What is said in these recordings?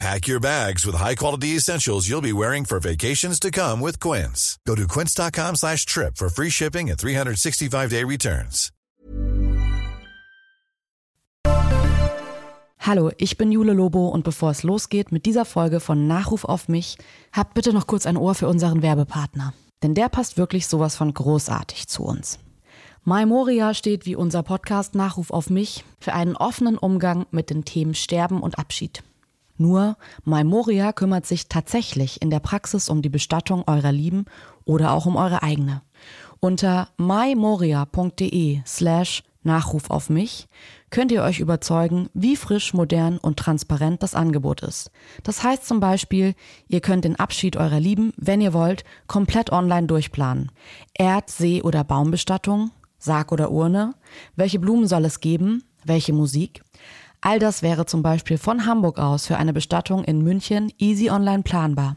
Pack your bags with high-quality essentials you'll be wearing for vacations to come with Quince. Go to quince.com slash trip for free shipping and 365-day returns. Hallo, ich bin Jule Lobo und bevor es losgeht mit dieser Folge von Nachruf auf mich, habt bitte noch kurz ein Ohr für unseren Werbepartner. Denn der passt wirklich sowas von großartig zu uns. My Moria steht wie unser Podcast Nachruf auf mich für einen offenen Umgang mit den Themen Sterben und Abschied. Nur Maimoria kümmert sich tatsächlich in der Praxis um die Bestattung eurer Lieben oder auch um eure eigene. Unter mymoria.de slash Nachruf auf mich könnt ihr euch überzeugen, wie frisch, modern und transparent das Angebot ist. Das heißt zum Beispiel, ihr könnt den Abschied eurer Lieben, wenn ihr wollt, komplett online durchplanen. Erd-, See- oder Baumbestattung, Sarg oder Urne, welche Blumen soll es geben, welche Musik, All das wäre zum Beispiel von Hamburg aus für eine Bestattung in München easy online planbar.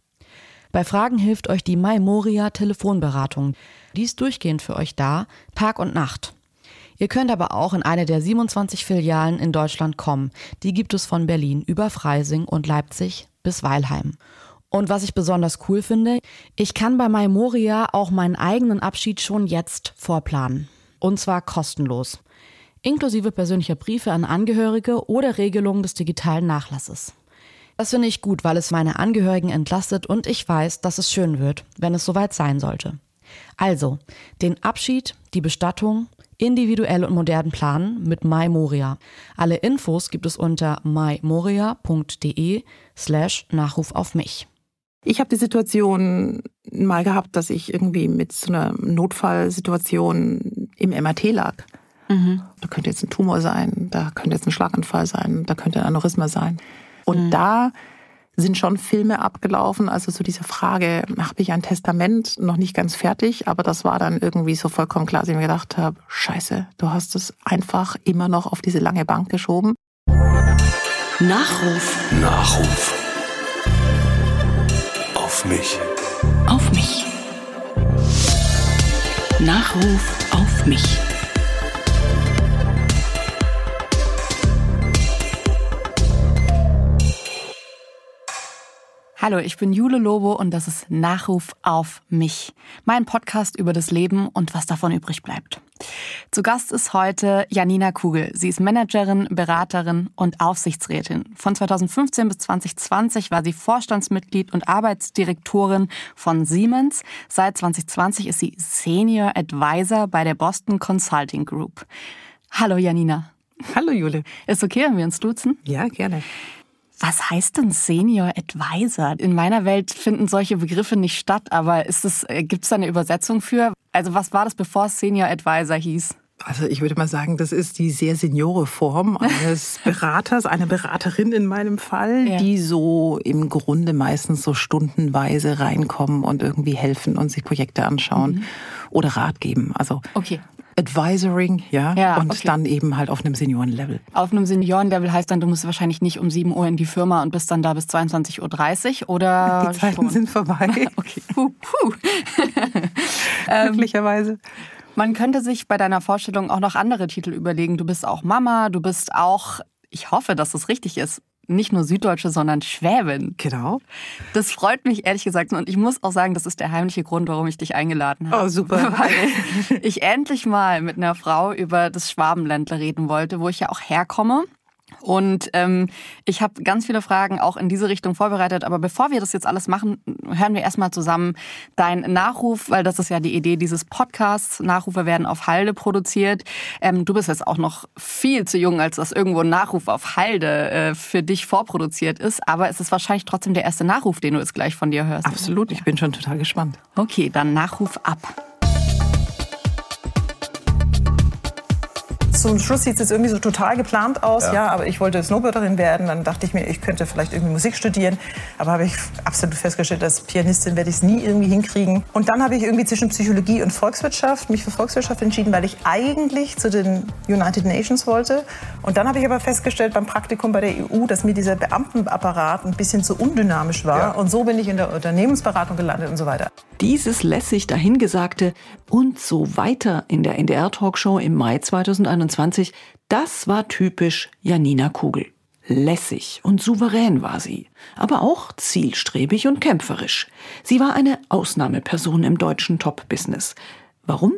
Bei Fragen hilft euch die Maimoria Telefonberatung. Die ist durchgehend für euch da, Tag und Nacht. Ihr könnt aber auch in eine der 27 Filialen in Deutschland kommen. Die gibt es von Berlin über Freising und Leipzig bis Weilheim. Und was ich besonders cool finde, ich kann bei Maimoria auch meinen eigenen Abschied schon jetzt vorplanen. Und zwar kostenlos inklusive persönlicher Briefe an Angehörige oder Regelungen des digitalen Nachlasses. Das finde ich gut, weil es meine Angehörigen entlastet und ich weiß, dass es schön wird, wenn es soweit sein sollte. Also, den Abschied, die Bestattung, individuell und modern planen mit MyMoria. Alle Infos gibt es unter mymoria.de slash Nachruf auf mich. Ich habe die Situation mal gehabt, dass ich irgendwie mit so einer Notfallsituation im MRT lag. Mhm. Da könnte jetzt ein Tumor sein, da könnte jetzt ein Schlaganfall sein, da könnte ein Aneurysma sein. Und mhm. da sind schon Filme abgelaufen. Also so diese Frage, habe ich ein Testament noch nicht ganz fertig, aber das war dann irgendwie so vollkommen klar, dass ich mir gedacht habe, scheiße, du hast es einfach immer noch auf diese lange Bank geschoben. Nachruf. Nachruf. Auf mich. Auf mich. Nachruf auf mich. Hallo, ich bin Jule Lobo und das ist Nachruf auf mich. Mein Podcast über das Leben und was davon übrig bleibt. Zu Gast ist heute Janina Kugel. Sie ist Managerin, Beraterin und Aufsichtsrätin. Von 2015 bis 2020 war sie Vorstandsmitglied und Arbeitsdirektorin von Siemens. Seit 2020 ist sie Senior Advisor bei der Boston Consulting Group. Hallo Janina. Hallo Jule. Ist okay, wenn wir uns duzen? Ja, gerne. Was heißt denn Senior Advisor? In meiner Welt finden solche Begriffe nicht statt, aber ist es, äh, gibt es da eine Übersetzung für? Also was war das, bevor es Senior Advisor hieß? Also ich würde mal sagen, das ist die sehr seniore Form eines Beraters, eine Beraterin in meinem Fall, ja. die so im Grunde meistens so stundenweise reinkommen und irgendwie helfen und sich Projekte anschauen mhm. oder Rat geben. Also okay. Advisoring, ja, ja und okay. dann eben halt auf einem Seniorenlevel. Auf einem Seniorenlevel heißt dann, du musst wahrscheinlich nicht um 7 Uhr in die Firma und bist dann da bis 22.30 Uhr oder Die Zeiten schon? sind vorbei. okay. Puh, puh. Möglicherweise. Ähm, man könnte sich bei deiner Vorstellung auch noch andere Titel überlegen. Du bist auch Mama, du bist auch, ich hoffe, dass das richtig ist, nicht nur Süddeutsche, sondern Schwäbin. Genau. Das freut mich ehrlich gesagt und ich muss auch sagen, das ist der heimliche Grund, warum ich dich eingeladen habe. Oh, super. Weil ich endlich mal mit einer Frau über das Schwabenländler reden wollte, wo ich ja auch herkomme. Und ähm, ich habe ganz viele Fragen auch in diese Richtung vorbereitet. Aber bevor wir das jetzt alles machen, hören wir erstmal zusammen deinen Nachruf, weil das ist ja die Idee dieses Podcasts. Nachrufe werden auf Halde produziert. Ähm, du bist jetzt auch noch viel zu jung, als dass irgendwo ein Nachruf auf Halde äh, für dich vorproduziert ist. Aber es ist wahrscheinlich trotzdem der erste Nachruf, den du jetzt gleich von dir hörst. Absolut, ich bin schon total gespannt. Okay, dann Nachruf ab. Zum Schluss sieht es jetzt irgendwie so total geplant aus, ja. ja. aber ich wollte Snowboarderin werden. Dann dachte ich mir, ich könnte vielleicht irgendwie Musik studieren. Aber habe ich absolut festgestellt, als Pianistin werde ich es nie irgendwie hinkriegen. Und dann habe ich irgendwie zwischen Psychologie und Volkswirtschaft mich für Volkswirtschaft entschieden, weil ich eigentlich zu den United Nations wollte. Und dann habe ich aber festgestellt beim Praktikum bei der EU, dass mir dieser Beamtenapparat ein bisschen zu undynamisch war. Ja. Und so bin ich in der Unternehmensberatung gelandet und so weiter. Dieses lässig dahingesagte und so weiter in der NDR-Talkshow im Mai 2021, das war typisch Janina Kugel. Lässig und souverän war sie, aber auch zielstrebig und kämpferisch. Sie war eine Ausnahmeperson im deutschen Top-Business. Warum?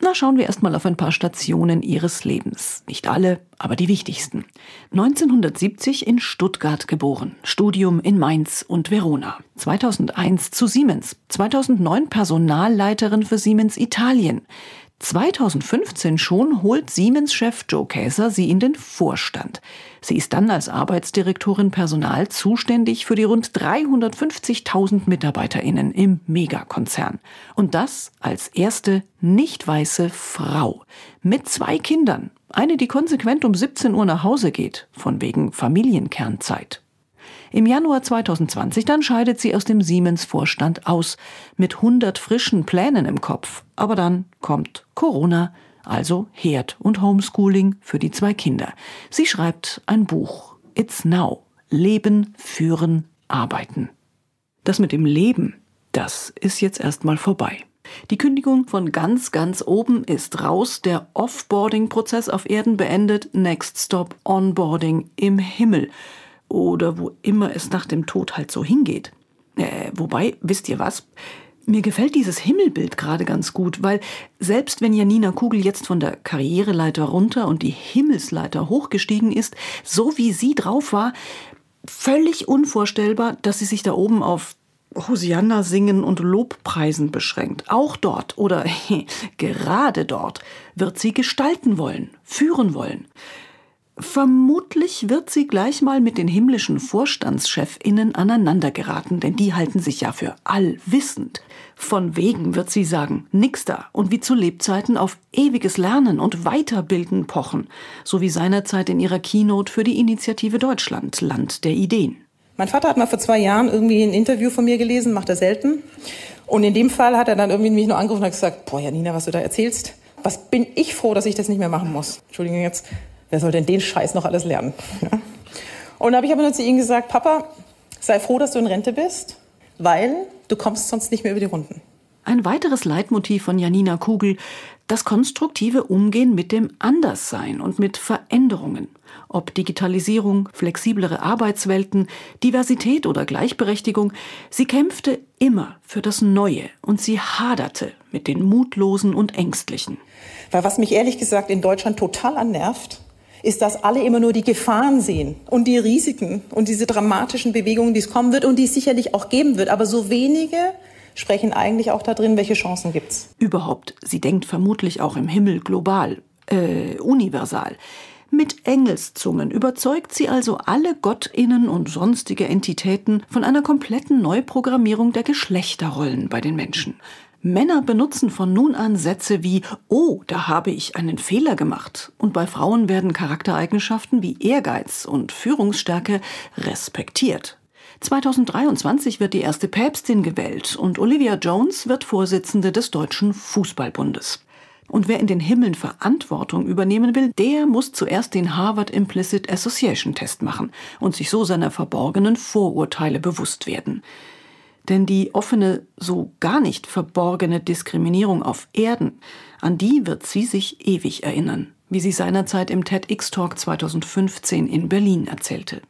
Na, schauen wir erstmal auf ein paar Stationen ihres Lebens. Nicht alle, aber die wichtigsten. 1970 in Stuttgart geboren, Studium in Mainz und Verona. 2001 zu Siemens, 2009 Personalleiterin für Siemens Italien. 2015 schon holt Siemens-Chef Joe Käser sie in den Vorstand. Sie ist dann als Arbeitsdirektorin Personal zuständig für die rund 350.000 MitarbeiterInnen im Megakonzern. Und das als erste nicht weiße Frau. Mit zwei Kindern. Eine, die konsequent um 17 Uhr nach Hause geht, von wegen Familienkernzeit. Im Januar 2020 dann scheidet sie aus dem Siemens-Vorstand aus, mit 100 frischen Plänen im Kopf. Aber dann kommt Corona, also Herd und Homeschooling für die zwei Kinder. Sie schreibt ein Buch. It's Now. Leben, Führen, Arbeiten. Das mit dem Leben, das ist jetzt erstmal vorbei. Die Kündigung von ganz, ganz oben ist raus, der Offboarding-Prozess auf Erden beendet, Next Stop Onboarding im Himmel oder wo immer es nach dem Tod halt so hingeht. Äh, wobei, wisst ihr was? Mir gefällt dieses Himmelbild gerade ganz gut, weil selbst wenn Janina Kugel jetzt von der Karriereleiter runter und die Himmelsleiter hochgestiegen ist, so wie sie drauf war, völlig unvorstellbar, dass sie sich da oben auf Hosianna singen und Lobpreisen beschränkt. Auch dort oder gerade dort wird sie gestalten wollen, führen wollen. Vermutlich wird sie gleich mal mit den himmlischen Vorstandschefinnen aneinandergeraten, denn die halten sich ja für allwissend. Von wegen wird sie sagen, nix da und wie zu Lebzeiten auf ewiges Lernen und Weiterbilden pochen, so wie seinerzeit in ihrer Keynote für die Initiative Deutschland, Land der Ideen. Mein Vater hat mal vor zwei Jahren irgendwie ein Interview von mir gelesen, macht er selten. Und in dem Fall hat er dann irgendwie mich nur angerufen und hat gesagt, boah, Janina, was du da erzählst, was bin ich froh, dass ich das nicht mehr machen muss. Entschuldigung jetzt wer soll denn den Scheiß noch alles lernen? Ja. Und da habe ich aber nur zu ihm gesagt, Papa, sei froh, dass du in Rente bist, weil du kommst sonst nicht mehr über die Runden. Ein weiteres Leitmotiv von Janina Kugel, das konstruktive Umgehen mit dem Anderssein und mit Veränderungen. Ob Digitalisierung, flexiblere Arbeitswelten, Diversität oder Gleichberechtigung, sie kämpfte immer für das Neue und sie haderte mit den Mutlosen und Ängstlichen. Weil was mich ehrlich gesagt in Deutschland total annervt, ist, dass alle immer nur die Gefahren sehen und die Risiken und diese dramatischen Bewegungen, die es kommen wird und die es sicherlich auch geben wird. Aber so wenige sprechen eigentlich auch da drin, welche Chancen gibt es. Überhaupt, sie denkt vermutlich auch im Himmel global, äh, universal. Mit Engelszungen überzeugt sie also alle Gottinnen und sonstige Entitäten von einer kompletten Neuprogrammierung der Geschlechterrollen bei den Menschen. Männer benutzen von nun an Sätze wie Oh, da habe ich einen Fehler gemacht. Und bei Frauen werden Charaktereigenschaften wie Ehrgeiz und Führungsstärke respektiert. 2023 wird die erste Päpstin gewählt und Olivia Jones wird Vorsitzende des Deutschen Fußballbundes. Und wer in den Himmeln Verantwortung übernehmen will, der muss zuerst den Harvard Implicit Association Test machen und sich so seiner verborgenen Vorurteile bewusst werden. Denn die offene, so gar nicht verborgene Diskriminierung auf Erden, an die wird sie sich ewig erinnern, wie sie seinerzeit im TEDx-Talk 2015 in Berlin erzählte.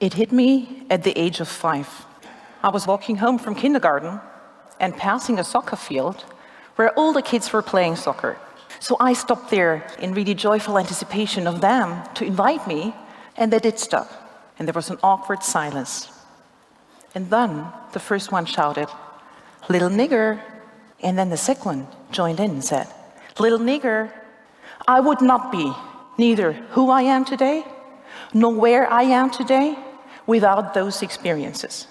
It hit me at the age of five. I was walking home from kindergarten and passing a soccer field where all the kids were playing soccer. So I stopped there in really joyful anticipation of them to invite me, and they did stop. And there was an awkward silence. And then the first one shouted, Little nigger. And then the second one joined in and said, Little nigger, I would not be neither who I am today, nor where I am today without those experiences.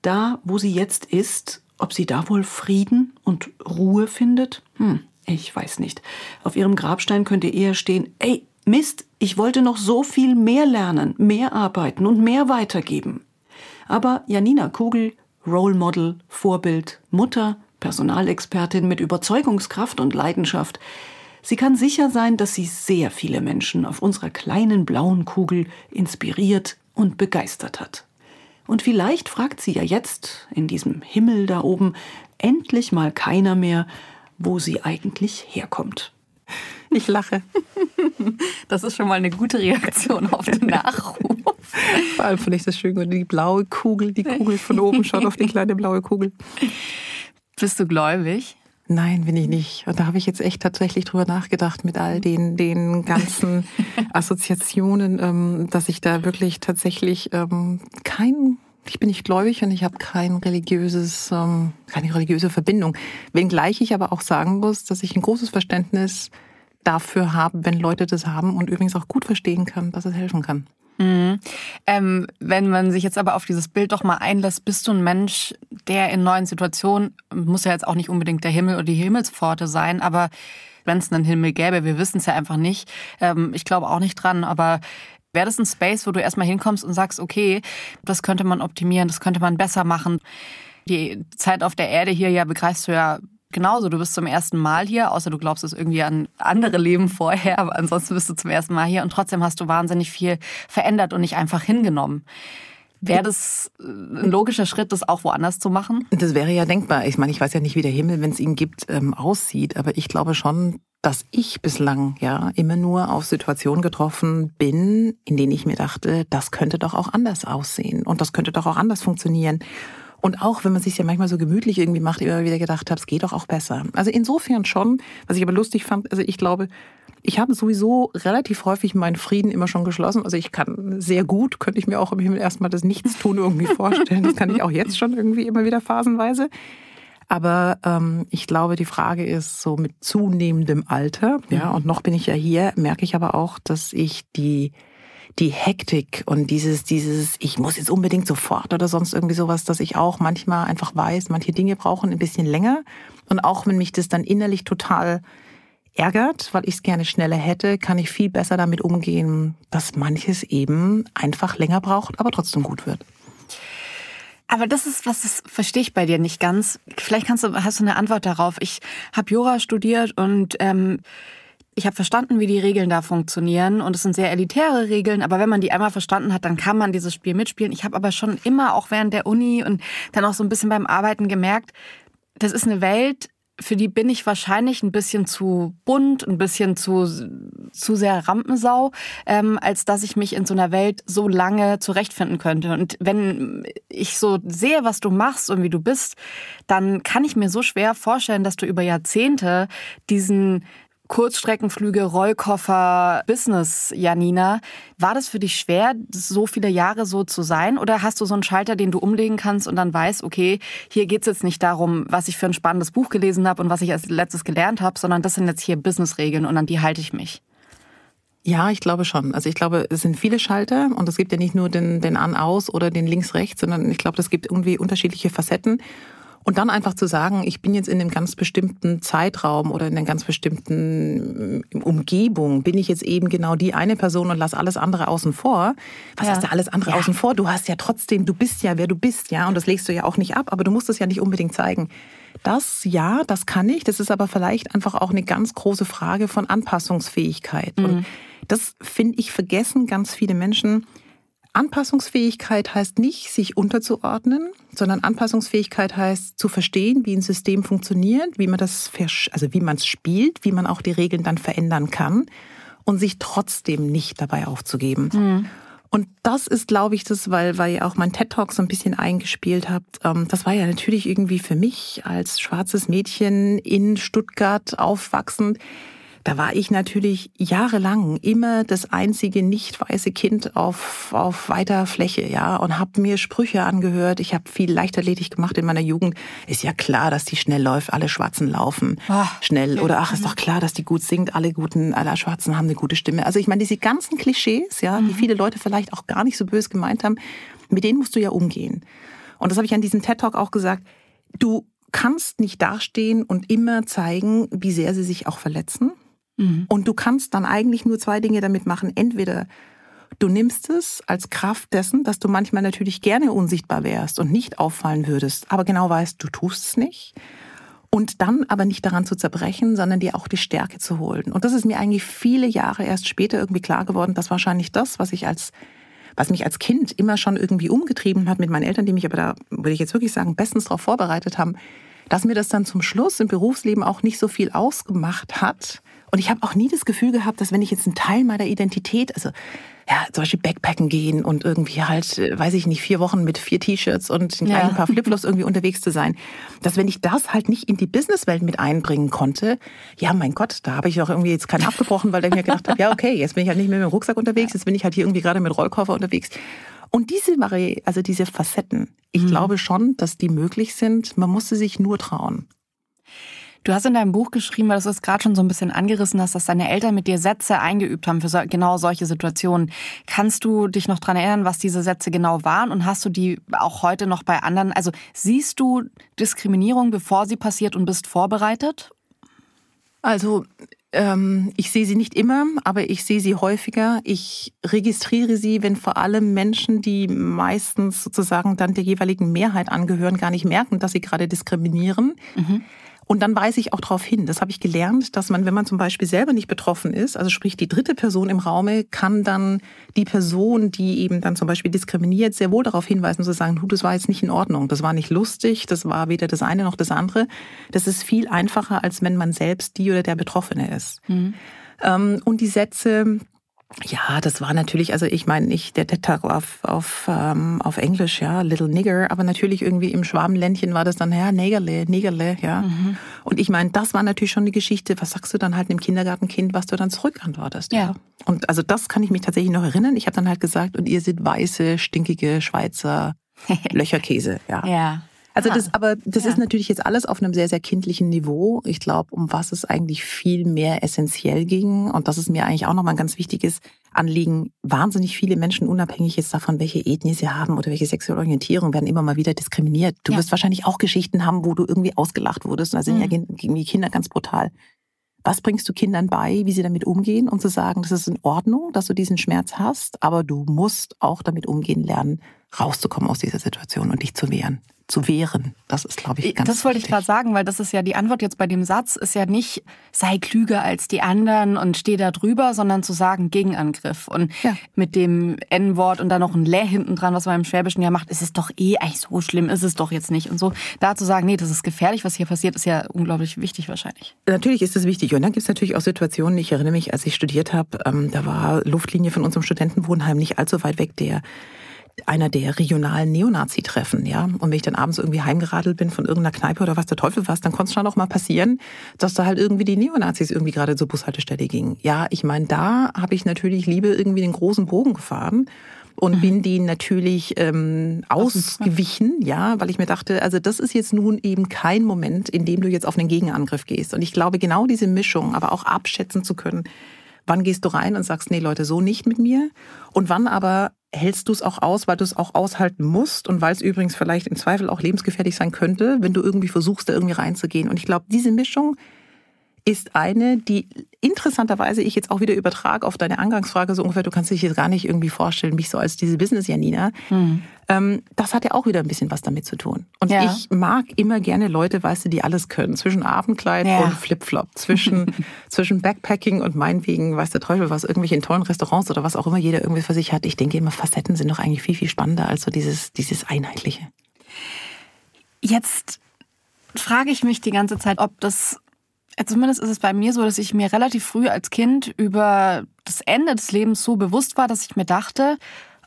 Da, wo sie jetzt ist, ob sie da wohl Frieden und Ruhe findet? Hm, Ich weiß nicht. Auf ihrem Grabstein könnte eher stehen, ey, Mist, ich wollte noch so viel mehr lernen, mehr arbeiten und mehr weitergeben. Aber Janina Kugel, Role Model, Vorbild, Mutter, Personalexpertin mit Überzeugungskraft und Leidenschaft, sie kann sicher sein, dass sie sehr viele Menschen auf unserer kleinen blauen Kugel inspiriert und begeistert hat. Und vielleicht fragt sie ja jetzt, in diesem Himmel da oben, endlich mal keiner mehr, wo sie eigentlich herkommt. Ich lache. Das ist schon mal eine gute Reaktion auf den Nachruf. Vor allem finde ich das schön, wenn die blaue Kugel, die Kugel von oben schaut auf die kleine blaue Kugel. Bist du gläubig? Nein, bin ich nicht. Und da habe ich jetzt echt tatsächlich drüber nachgedacht mit all den, den ganzen Assoziationen, ähm, dass ich da wirklich tatsächlich ähm, kein ich bin nicht gläubig und ich habe kein religiöses, ähm, keine religiöse Verbindung. Wenngleich ich aber auch sagen muss, dass ich ein großes Verständnis dafür habe, wenn Leute das haben und übrigens auch gut verstehen kann, dass es helfen kann. Mhm. Ähm, wenn man sich jetzt aber auf dieses Bild doch mal einlässt, bist du ein Mensch, der in neuen Situationen, muss ja jetzt auch nicht unbedingt der Himmel oder die Himmelspforte sein, aber wenn es einen Himmel gäbe, wir wissen es ja einfach nicht. Ähm, ich glaube auch nicht dran, aber wäre das ein Space, wo du erstmal hinkommst und sagst, okay, das könnte man optimieren, das könnte man besser machen. Die Zeit auf der Erde hier ja begreifst du ja genauso. Du bist zum ersten Mal hier, außer du glaubst es irgendwie an andere Leben vorher, aber ansonsten bist du zum ersten Mal hier und trotzdem hast du wahnsinnig viel verändert und nicht einfach hingenommen. Wäre das ein logischer Schritt, das auch woanders zu machen? Das wäre ja denkbar. Ich meine, ich weiß ja nicht, wie der Himmel, wenn es ihn gibt, ähm, aussieht, aber ich glaube schon, dass ich bislang ja immer nur auf Situationen getroffen bin, in denen ich mir dachte, das könnte doch auch anders aussehen und das könnte doch auch anders funktionieren. Und auch wenn man sich ja manchmal so gemütlich irgendwie macht, immer wieder gedacht habe, es geht doch auch besser. Also insofern schon, was ich aber lustig fand, also ich glaube, ich habe sowieso relativ häufig meinen Frieden immer schon geschlossen. Also ich kann sehr gut, könnte ich mir auch im Himmel erstmal das Nichtstun irgendwie vorstellen. Das kann ich auch jetzt schon irgendwie immer wieder phasenweise. Aber ähm, ich glaube, die Frage ist so mit zunehmendem Alter, ja, mhm. und noch bin ich ja hier, merke ich aber auch, dass ich die die Hektik und dieses, dieses, ich muss jetzt unbedingt sofort oder sonst irgendwie sowas, dass ich auch manchmal einfach weiß, manche Dinge brauchen ein bisschen länger. Und auch wenn mich das dann innerlich total ärgert, weil ich es gerne schneller hätte, kann ich viel besser damit umgehen, dass manches eben einfach länger braucht, aber trotzdem gut wird. Aber das ist was, das verstehe ich bei dir nicht ganz. Vielleicht kannst du, hast du eine Antwort darauf. Ich habe Jura studiert und ähm, ich habe verstanden, wie die Regeln da funktionieren und es sind sehr elitäre Regeln, aber wenn man die einmal verstanden hat, dann kann man dieses Spiel mitspielen. Ich habe aber schon immer auch während der Uni und dann auch so ein bisschen beim Arbeiten gemerkt, das ist eine Welt, für die bin ich wahrscheinlich ein bisschen zu bunt, ein bisschen zu, zu sehr Rampensau, ähm, als dass ich mich in so einer Welt so lange zurechtfinden könnte. Und wenn ich so sehe, was du machst und wie du bist, dann kann ich mir so schwer vorstellen, dass du über Jahrzehnte diesen Kurzstreckenflüge, Rollkoffer, Business, Janina. War das für dich schwer, so viele Jahre so zu sein? Oder hast du so einen Schalter, den du umlegen kannst und dann weißt, okay, hier geht's jetzt nicht darum, was ich für ein spannendes Buch gelesen habe und was ich als letztes gelernt habe, sondern das sind jetzt hier Businessregeln und an die halte ich mich? Ja, ich glaube schon. Also ich glaube, es sind viele Schalter und es gibt ja nicht nur den, den An-Aus oder den Links-Rechts, sondern ich glaube, es gibt irgendwie unterschiedliche Facetten. Und dann einfach zu sagen, ich bin jetzt in einem ganz bestimmten Zeitraum oder in einer ganz bestimmten äh, Umgebung, bin ich jetzt eben genau die eine Person und lass alles andere außen vor. Was ja. heißt da alles andere ja. außen vor? Du hast ja trotzdem, du bist ja, wer du bist, ja, und das legst du ja auch nicht ab, aber du musst es ja nicht unbedingt zeigen. Das, ja, das kann ich. Das ist aber vielleicht einfach auch eine ganz große Frage von Anpassungsfähigkeit. Mhm. Und das finde ich vergessen ganz viele Menschen Anpassungsfähigkeit heißt nicht, sich unterzuordnen, sondern Anpassungsfähigkeit heißt zu verstehen, wie ein System funktioniert, wie man das, also wie man es spielt, wie man auch die Regeln dann verändern kann und sich trotzdem nicht dabei aufzugeben. Mhm. Und das ist, glaube ich, das, weil, weil ihr auch mein TED Talk so ein bisschen eingespielt habt. Ähm, das war ja natürlich irgendwie für mich als schwarzes Mädchen in Stuttgart aufwachsend da war ich natürlich jahrelang immer das einzige nicht weiße Kind auf, auf weiter Fläche, ja, und habe mir Sprüche angehört. Ich habe viel Leichtathletik gemacht in meiner Jugend. Ist ja klar, dass die schnell läuft, alle Schwarzen laufen ach, schnell. Oder ach, ist doch klar, dass die gut singt, alle guten, alle Schwarzen haben eine gute Stimme. Also ich meine, diese ganzen Klischees, ja, die mhm. viele Leute vielleicht auch gar nicht so böse gemeint haben, mit denen musst du ja umgehen. Und das habe ich an diesem TED Talk auch gesagt. Du kannst nicht dastehen und immer zeigen, wie sehr sie sich auch verletzen. Mhm. Und du kannst dann eigentlich nur zwei Dinge damit machen. Entweder du nimmst es als Kraft dessen, dass du manchmal natürlich gerne unsichtbar wärst und nicht auffallen würdest, aber genau weißt, du tust es nicht. Und dann aber nicht daran zu zerbrechen, sondern dir auch die Stärke zu holen. Und das ist mir eigentlich viele Jahre erst später irgendwie klar geworden, dass wahrscheinlich das, was ich als was mich als Kind immer schon irgendwie umgetrieben hat mit meinen Eltern, die mich aber da, würde ich jetzt wirklich sagen, bestens darauf vorbereitet haben, dass mir das dann zum Schluss im Berufsleben auch nicht so viel ausgemacht hat. Und ich habe auch nie das Gefühl gehabt, dass wenn ich jetzt einen Teil meiner Identität, also ja, zum Beispiel Backpacken gehen und irgendwie halt, äh, weiß ich nicht, vier Wochen mit vier T-Shirts und ja. ein paar Flipflops irgendwie unterwegs zu sein. Dass wenn ich das halt nicht in die Businesswelt mit einbringen konnte, ja, mein Gott, da habe ich auch irgendwie jetzt keinen abgebrochen, weil ich mir gedacht habe, ja, okay, jetzt bin ich halt nicht mehr mit dem Rucksack unterwegs, jetzt bin ich halt hier irgendwie gerade mit Rollkoffer unterwegs. Und diese also diese Facetten, ich mhm. glaube schon, dass die möglich sind. Man musste sich nur trauen. Du hast in deinem Buch geschrieben, weil du es gerade schon so ein bisschen angerissen hast, dass deine Eltern mit dir Sätze eingeübt haben für so, genau solche Situationen. Kannst du dich noch dran erinnern, was diese Sätze genau waren und hast du die auch heute noch bei anderen? Also siehst du Diskriminierung, bevor sie passiert und bist vorbereitet? Also ähm, ich sehe sie nicht immer, aber ich sehe sie häufiger. Ich registriere sie, wenn vor allem Menschen, die meistens sozusagen dann der jeweiligen Mehrheit angehören, gar nicht merken, dass sie gerade diskriminieren. Mhm. Und dann weise ich auch darauf hin. Das habe ich gelernt, dass man, wenn man zum Beispiel selber nicht betroffen ist, also sprich die dritte Person im Raume, kann dann die Person, die eben dann zum Beispiel diskriminiert, sehr wohl darauf hinweisen zu sagen, du, das war jetzt nicht in Ordnung, das war nicht lustig, das war weder das eine noch das andere. Das ist viel einfacher, als wenn man selbst die oder der Betroffene ist. Mhm. Und die Sätze, ja, das war natürlich, also ich meine nicht der Talk auf, auf, ähm, auf Englisch, ja, Little Nigger, aber natürlich irgendwie im Schwabenländchen war das dann, ja, Negerle, Negerle, ja. Mhm. Und ich meine, das war natürlich schon die Geschichte, was sagst du dann halt einem Kindergartenkind, was du dann zurückantwortest, ja. ja. Und also das kann ich mich tatsächlich noch erinnern. Ich habe dann halt gesagt, und ihr seid weiße, stinkige Schweizer Löcherkäse, ja. Ja. Also das, aber das ja. ist natürlich jetzt alles auf einem sehr, sehr kindlichen Niveau. Ich glaube, um was es eigentlich viel mehr essentiell ging, und das ist mir eigentlich auch nochmal ein ganz wichtiges Anliegen, wahnsinnig viele Menschen, unabhängig jetzt davon, welche Ethnie sie haben oder welche sexuelle Orientierung, werden immer mal wieder diskriminiert. Du ja. wirst wahrscheinlich auch Geschichten haben, wo du irgendwie ausgelacht wurdest. Und da sind mhm. ja gegen die Kinder ganz brutal. Was bringst du Kindern bei, wie sie damit umgehen und zu sagen, das ist in Ordnung, dass du diesen Schmerz hast, aber du musst auch damit umgehen lernen, rauszukommen aus dieser Situation und dich zu wehren zu wehren. Das ist, glaube ich, ganz Das wollte wichtig. ich gerade sagen, weil das ist ja die Antwort jetzt bei dem Satz, ist ja nicht, sei klüger als die anderen und steh da drüber, sondern zu sagen Gegenangriff. Und ja. mit dem N-Wort und dann noch ein Lä hinten dran, was man im Schwäbischen ja macht, ist es doch eh eigentlich so schlimm, ist es doch jetzt nicht. Und so da zu sagen, nee, das ist gefährlich, was hier passiert, ist ja unglaublich wichtig wahrscheinlich. Natürlich ist es wichtig. Und dann gibt es natürlich auch Situationen, ich erinnere mich, als ich studiert habe, ähm, da war Luftlinie von unserem Studentenwohnheim nicht allzu weit weg, der einer der regionalen Neonazi-Treffen, ja. Und wenn ich dann abends irgendwie heimgeradelt bin von irgendeiner Kneipe oder was der Teufel was, dann konnte es schon auch mal passieren, dass da halt irgendwie die Neonazis irgendwie gerade zur Bushaltestelle gingen. Ja, ich meine, da habe ich natürlich lieber irgendwie den großen Bogen gefahren und mhm. bin denen natürlich ähm, ausgewichen, ja, weil ich mir dachte, also das ist jetzt nun eben kein Moment, in dem du jetzt auf einen Gegenangriff gehst. Und ich glaube, genau diese Mischung, aber auch abschätzen zu können, wann gehst du rein und sagst, nee Leute, so nicht mit mir und wann aber hältst du es auch aus, weil du es auch aushalten musst und weil es übrigens vielleicht im Zweifel auch lebensgefährlich sein könnte, wenn du irgendwie versuchst, da irgendwie reinzugehen. Und ich glaube, diese Mischung ist eine, die interessanterweise ich jetzt auch wieder übertrage auf deine Angangsfrage so ungefähr, du kannst dich jetzt gar nicht irgendwie vorstellen, mich so als diese Business-Janina. Mhm. Ähm, das hat ja auch wieder ein bisschen was damit zu tun. Und ja. ich mag immer gerne Leute, weißt du, die alles können. Zwischen Abendkleid ja. und Flipflop, zwischen, zwischen Backpacking und meinetwegen, weiß der Teufel was, irgendwelche in tollen Restaurants oder was auch immer jeder irgendwie für sich hat. Ich denke immer, Facetten sind doch eigentlich viel, viel spannender als so dieses, dieses Einheitliche. Jetzt frage ich mich die ganze Zeit, ob das Zumindest ist es bei mir so, dass ich mir relativ früh als Kind über das Ende des Lebens so bewusst war, dass ich mir dachte,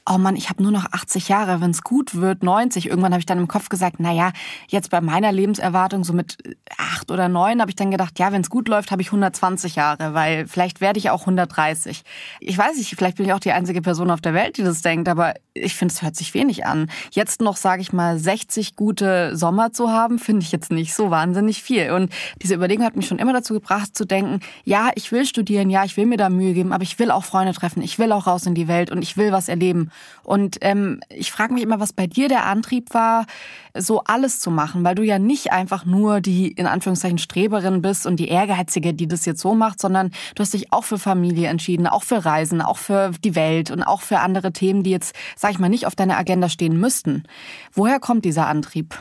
oh Mann, ich habe nur noch 80 Jahre, wenn es gut wird, 90. Irgendwann habe ich dann im Kopf gesagt, na ja, jetzt bei meiner Lebenserwartung so mit acht oder neun habe ich dann gedacht, ja, wenn es gut läuft, habe ich 120 Jahre, weil vielleicht werde ich auch 130. Ich weiß nicht, vielleicht bin ich auch die einzige Person auf der Welt, die das denkt, aber ich finde, es hört sich wenig an. Jetzt noch, sage ich mal, 60 gute Sommer zu haben, finde ich jetzt nicht so wahnsinnig viel. Und diese Überlegung hat mich schon immer dazu gebracht, zu denken, ja, ich will studieren, ja, ich will mir da Mühe geben, aber ich will auch Freunde treffen, ich will auch raus in die Welt und ich will was erleben. Und ähm, ich frage mich immer, was bei dir der Antrieb war, so alles zu machen, weil du ja nicht einfach nur die in Anführungszeichen Streberin bist und die Ehrgeizige, die das jetzt so macht, sondern du hast dich auch für Familie entschieden, auch für Reisen, auch für die Welt und auch für andere Themen, die jetzt, sag ich mal, nicht auf deiner Agenda stehen müssten. Woher kommt dieser Antrieb?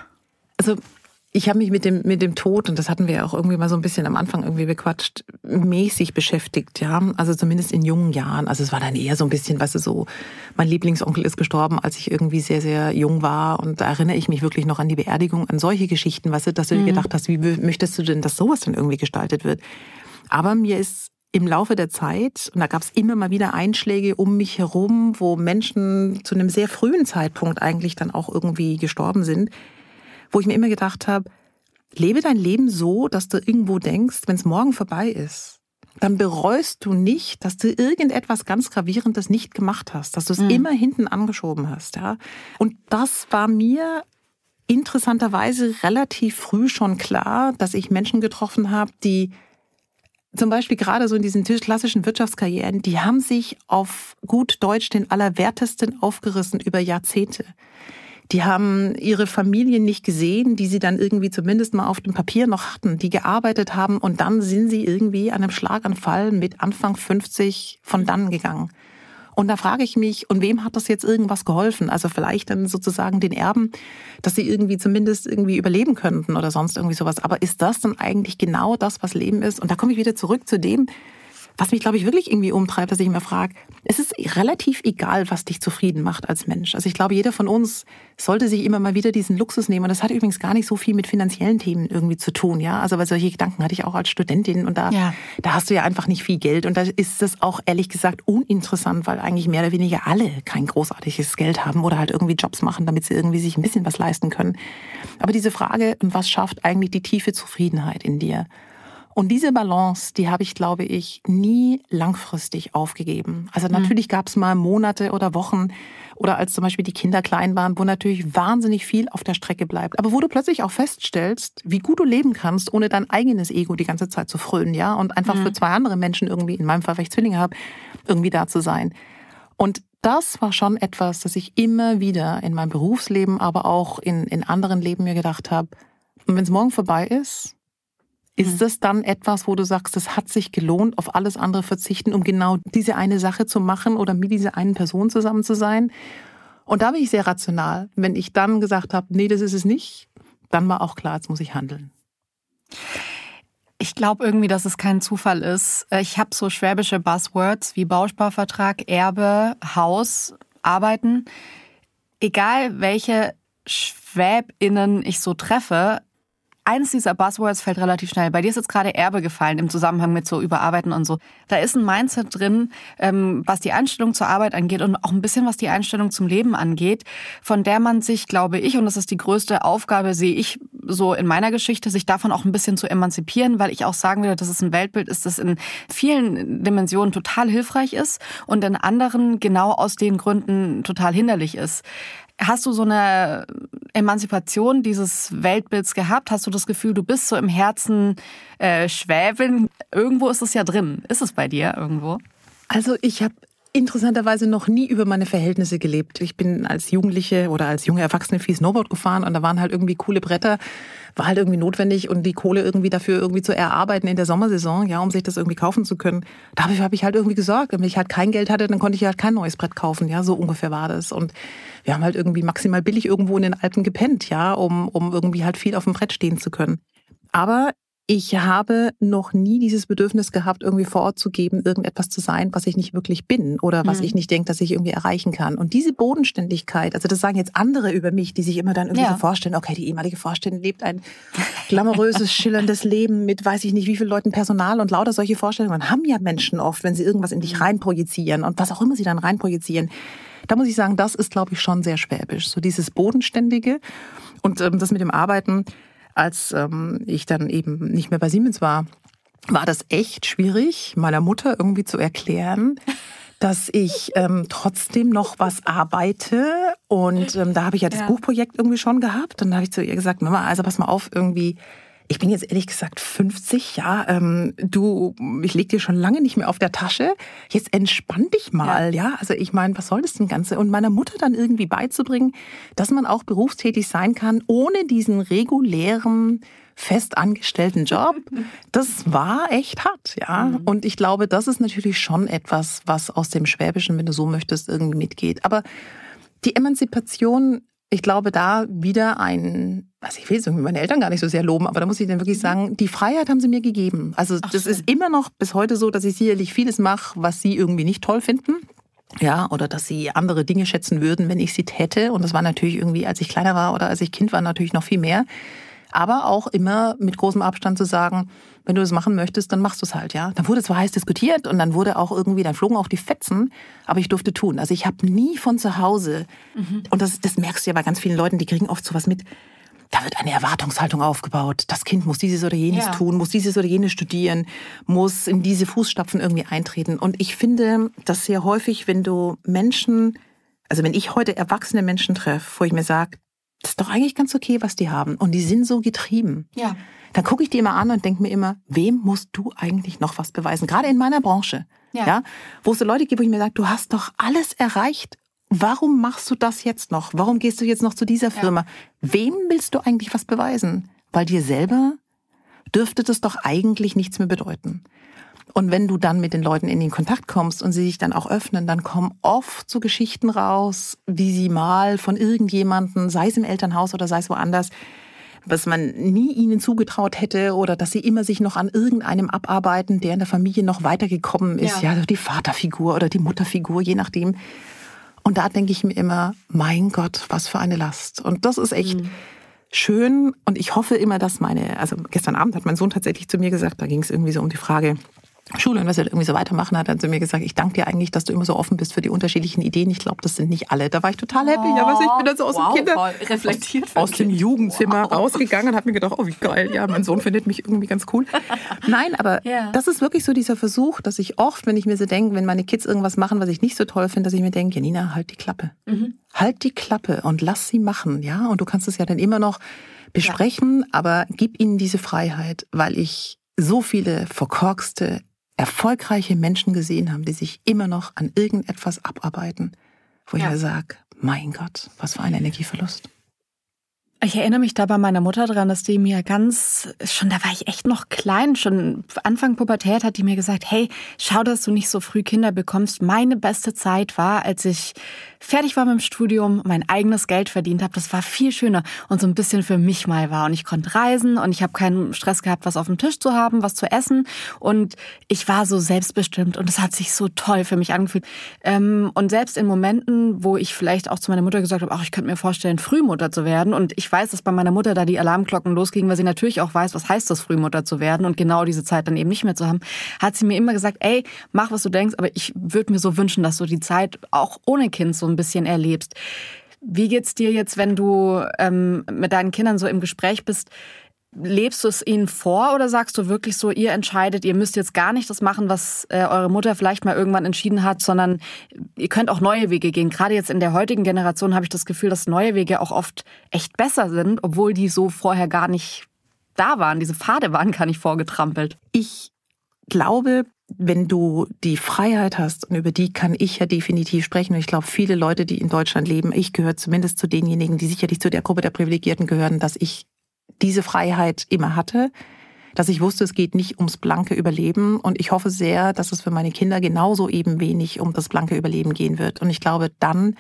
Also ich habe mich mit dem, mit dem Tod, und das hatten wir ja auch irgendwie mal so ein bisschen am Anfang irgendwie bequatscht, mäßig beschäftigt, ja. Also zumindest in jungen Jahren. Also es war dann eher so ein bisschen, weißt du, so, mein Lieblingsonkel ist gestorben, als ich irgendwie sehr, sehr jung war. Und da erinnere ich mich wirklich noch an die Beerdigung, an solche Geschichten, weißt du, dass du dir mhm. gedacht hast, wie möchtest du denn, dass sowas dann irgendwie gestaltet wird? Aber mir ist im Laufe der Zeit, und da gab es immer mal wieder Einschläge um mich herum, wo Menschen zu einem sehr frühen Zeitpunkt eigentlich dann auch irgendwie gestorben sind, wo ich mir immer gedacht habe, lebe dein Leben so, dass du irgendwo denkst, wenn es morgen vorbei ist, dann bereust du nicht, dass du irgendetwas ganz Gravierendes nicht gemacht hast, dass du es mhm. immer hinten angeschoben hast. Ja? Und das war mir interessanterweise relativ früh schon klar, dass ich Menschen getroffen habe, die zum Beispiel gerade so in diesen klassischen Wirtschaftskarrieren, die haben sich auf gut Deutsch den Allerwertesten aufgerissen über Jahrzehnte. Die haben ihre Familien nicht gesehen, die sie dann irgendwie zumindest mal auf dem Papier noch hatten, die gearbeitet haben und dann sind sie irgendwie an einem Schlaganfall mit Anfang 50 von dann gegangen. Und da frage ich mich, und wem hat das jetzt irgendwas geholfen? Also vielleicht dann sozusagen den Erben, dass sie irgendwie zumindest irgendwie überleben könnten oder sonst irgendwie sowas. Aber ist das dann eigentlich genau das, was Leben ist? Und da komme ich wieder zurück zu dem, was mich, glaube ich, wirklich irgendwie umtreibt, dass ich mir frage, es ist relativ egal, was dich zufrieden macht als Mensch. Also ich glaube, jeder von uns sollte sich immer mal wieder diesen Luxus nehmen. Und das hat übrigens gar nicht so viel mit finanziellen Themen irgendwie zu tun, ja. Also weil solche Gedanken hatte ich auch als Studentin und da, ja. da hast du ja einfach nicht viel Geld. Und da ist es auch ehrlich gesagt uninteressant, weil eigentlich mehr oder weniger alle kein großartiges Geld haben oder halt irgendwie Jobs machen, damit sie irgendwie sich ein bisschen was leisten können. Aber diese Frage, was schafft eigentlich die tiefe Zufriedenheit in dir? Und diese Balance, die habe ich, glaube ich, nie langfristig aufgegeben. Also mhm. natürlich gab es mal Monate oder Wochen oder als zum Beispiel die Kinder klein waren, wo natürlich wahnsinnig viel auf der Strecke bleibt. Aber wo du plötzlich auch feststellst, wie gut du leben kannst, ohne dein eigenes Ego die ganze Zeit zu frönen, ja, und einfach mhm. für zwei andere Menschen irgendwie, in meinem Fall, weil ich Zwillinge habe, irgendwie da zu sein. Und das war schon etwas, das ich immer wieder in meinem Berufsleben, aber auch in, in anderen Leben mir gedacht habe. Und wenn es morgen vorbei ist, ist mhm. das dann etwas, wo du sagst, es hat sich gelohnt, auf alles andere verzichten, um genau diese eine Sache zu machen oder mit dieser einen Person zusammen zu sein? Und da bin ich sehr rational. Wenn ich dann gesagt habe, nee, das ist es nicht, dann war auch klar, jetzt muss ich handeln. Ich glaube irgendwie, dass es kein Zufall ist. Ich habe so schwäbische Buzzwords wie Bausparvertrag, Erbe, Haus, Arbeiten. Egal welche Schwäbinnen ich so treffe, eines dieser Buzzwords fällt relativ schnell. Bei dir ist jetzt gerade Erbe gefallen im Zusammenhang mit so Überarbeiten und so. Da ist ein Mindset drin, ähm, was die Einstellung zur Arbeit angeht und auch ein bisschen was die Einstellung zum Leben angeht, von der man sich, glaube ich, und das ist die größte Aufgabe, sehe ich so in meiner Geschichte, sich davon auch ein bisschen zu emanzipieren, weil ich auch sagen würde, dass es ein Weltbild ist, das in vielen Dimensionen total hilfreich ist und in anderen genau aus den Gründen total hinderlich ist. Hast du so eine Emanzipation dieses Weltbilds gehabt? Hast du das Gefühl, du bist so im Herzen äh, Schwäbin? Irgendwo ist es ja drin. Ist es bei dir irgendwo? Also ich habe interessanterweise noch nie über meine Verhältnisse gelebt. Ich bin als Jugendliche oder als junge Erwachsene viel Snowboard gefahren und da waren halt irgendwie coole Bretter, war halt irgendwie notwendig und die Kohle irgendwie dafür irgendwie zu erarbeiten in der Sommersaison, ja, um sich das irgendwie kaufen zu können. Dafür habe ich halt irgendwie gesorgt. Wenn ich halt kein Geld hatte, dann konnte ich halt kein neues Brett kaufen, ja, so ungefähr war das. Und wir haben halt irgendwie maximal billig irgendwo in den Alpen gepennt, ja, um, um irgendwie halt viel auf dem Brett stehen zu können. Aber ich habe noch nie dieses Bedürfnis gehabt, irgendwie vor Ort zu geben, irgendetwas zu sein, was ich nicht wirklich bin oder was mhm. ich nicht denke, dass ich irgendwie erreichen kann. Und diese Bodenständigkeit, also das sagen jetzt andere über mich, die sich immer dann irgendwie ja. so vorstellen, okay, die ehemalige Vorständin lebt ein glamouröses, schillerndes Leben mit weiß ich nicht wie vielen Leuten Personal und lauter solche Vorstellungen haben ja Menschen oft, wenn sie irgendwas in dich mhm. reinprojizieren und was auch immer sie dann reinprojizieren. Da muss ich sagen, das ist, glaube ich, schon sehr schwäbisch. So dieses Bodenständige und ähm, das mit dem Arbeiten als ähm, ich dann eben nicht mehr bei Siemens war, war das echt schwierig, meiner Mutter irgendwie zu erklären, dass ich ähm, trotzdem noch was arbeite. Und ähm, da habe ich ja das ja. Buchprojekt irgendwie schon gehabt. Und da habe ich zu ihr gesagt, Mama, also pass mal auf, irgendwie, ich bin jetzt ehrlich gesagt 50, ja. Ähm, du, ich leg dir schon lange nicht mehr auf der Tasche. Jetzt entspann dich mal, ja. ja? Also ich meine, was soll das denn Ganze? Und meiner Mutter dann irgendwie beizubringen, dass man auch berufstätig sein kann, ohne diesen regulären festangestellten Job, das war echt hart, ja. Mhm. Und ich glaube, das ist natürlich schon etwas, was aus dem Schwäbischen, wenn du so möchtest, irgendwie mitgeht. Aber die Emanzipation ich glaube, da wieder ein, also ich will es irgendwie meine Eltern gar nicht so sehr loben, aber da muss ich dann wirklich mhm. sagen, die Freiheit haben sie mir gegeben. Also Ach, das schön. ist immer noch bis heute so, dass ich sicherlich vieles mache, was sie irgendwie nicht toll finden. Ja, oder dass sie andere Dinge schätzen würden, wenn ich sie täte. Und das war natürlich irgendwie, als ich kleiner war oder als ich Kind war, natürlich noch viel mehr aber auch immer mit großem Abstand zu sagen, wenn du das machen möchtest, dann machst du es halt, ja. Dann wurde zwar heiß diskutiert und dann wurde auch irgendwie, dann flogen auch die Fetzen, aber ich durfte tun. Also ich habe nie von zu Hause, mhm. und das, das merkst du ja bei ganz vielen Leuten, die kriegen oft sowas mit, da wird eine Erwartungshaltung aufgebaut. Das Kind muss dieses oder jenes ja. tun, muss dieses oder jenes studieren, muss in diese Fußstapfen irgendwie eintreten. Und ich finde, dass sehr häufig, wenn du Menschen, also wenn ich heute erwachsene Menschen treffe, wo ich mir sage, das ist doch eigentlich ganz okay, was die haben. Und die sind so getrieben. Ja. Dann gucke ich die immer an und denke mir immer, wem musst du eigentlich noch was beweisen? Gerade in meiner Branche. Ja. ja. Wo es so Leute gibt, wo ich mir sage, du hast doch alles erreicht. Warum machst du das jetzt noch? Warum gehst du jetzt noch zu dieser Firma? Ja. Wem willst du eigentlich was beweisen? Weil dir selber dürfte das doch eigentlich nichts mehr bedeuten. Und wenn du dann mit den Leuten in den Kontakt kommst und sie sich dann auch öffnen, dann kommen oft so Geschichten raus, wie sie mal von irgendjemanden, sei es im Elternhaus oder sei es woanders, was man nie ihnen zugetraut hätte oder dass sie immer sich noch an irgendeinem abarbeiten, der in der Familie noch weitergekommen ist. Ja, ja die Vaterfigur oder die Mutterfigur, je nachdem. Und da denke ich mir immer, mein Gott, was für eine Last. Und das ist echt mhm. schön. Und ich hoffe immer, dass meine, also gestern Abend hat mein Sohn tatsächlich zu mir gesagt, da ging es irgendwie so um die Frage, Schule und was er irgendwie so weitermachen, hat er zu mir gesagt, ich danke dir eigentlich, dass du immer so offen bist für die unterschiedlichen Ideen. Ich glaube, das sind nicht alle. Da war ich total happy. Oh, aber ich bin dann so aus wow, dem Kinder, reflektiert aus, aus dem Jugendzimmer wow. rausgegangen und habe mir gedacht, oh wie geil, ja, mein Sohn findet mich irgendwie ganz cool. Nein, aber yeah. das ist wirklich so dieser Versuch, dass ich oft, wenn ich mir so denke, wenn meine Kids irgendwas machen, was ich nicht so toll finde, dass ich mir denke, Janina, halt die Klappe. Mhm. Halt die Klappe und lass sie machen, ja. Und du kannst es ja dann immer noch besprechen, ja. aber gib ihnen diese Freiheit, weil ich so viele verkorkste, erfolgreiche Menschen gesehen haben, die sich immer noch an irgendetwas abarbeiten, wo ja. ich mir sage, mein Gott, was für ein Energieverlust. Ich erinnere mich da bei meiner Mutter dran, dass die mir ganz, schon da war ich echt noch klein, schon Anfang Pubertät hat die mir gesagt, hey, schau, dass du nicht so früh Kinder bekommst. Meine beste Zeit war, als ich fertig war mit dem Studium, mein eigenes Geld verdient habe. Das war viel schöner und so ein bisschen für mich mal war. Und ich konnte reisen und ich habe keinen Stress gehabt, was auf dem Tisch zu haben, was zu essen. Und ich war so selbstbestimmt und es hat sich so toll für mich angefühlt. Ähm, und selbst in Momenten, wo ich vielleicht auch zu meiner Mutter gesagt habe, ach, ich könnte mir vorstellen, Frühmutter zu werden. Und ich weiß, dass bei meiner Mutter da die Alarmglocken losgingen, weil sie natürlich auch weiß, was heißt das, Frühmutter zu werden und genau diese Zeit dann eben nicht mehr zu haben, hat sie mir immer gesagt, ey, mach, was du denkst, aber ich würde mir so wünschen, dass du die Zeit auch ohne Kind so ein bisschen erlebst. Wie geht's dir jetzt, wenn du ähm, mit deinen Kindern so im Gespräch bist? Lebst du es ihnen vor oder sagst du wirklich so, ihr entscheidet, ihr müsst jetzt gar nicht das machen, was äh, eure Mutter vielleicht mal irgendwann entschieden hat, sondern ihr könnt auch neue Wege gehen. Gerade jetzt in der heutigen Generation habe ich das Gefühl, dass neue Wege auch oft echt besser sind, obwohl die so vorher gar nicht da waren. Diese Pfade waren gar nicht vorgetrampelt. Ich glaube, wenn du die Freiheit hast, und über die kann ich ja definitiv sprechen, und ich glaube, viele Leute, die in Deutschland leben, ich gehöre zumindest zu denjenigen, die sicherlich zu der Gruppe der Privilegierten gehören, dass ich diese Freiheit immer hatte, dass ich wusste, es geht nicht ums blanke Überleben. Und ich hoffe sehr, dass es für meine Kinder genauso eben wenig um das blanke Überleben gehen wird. Und ich glaube, dann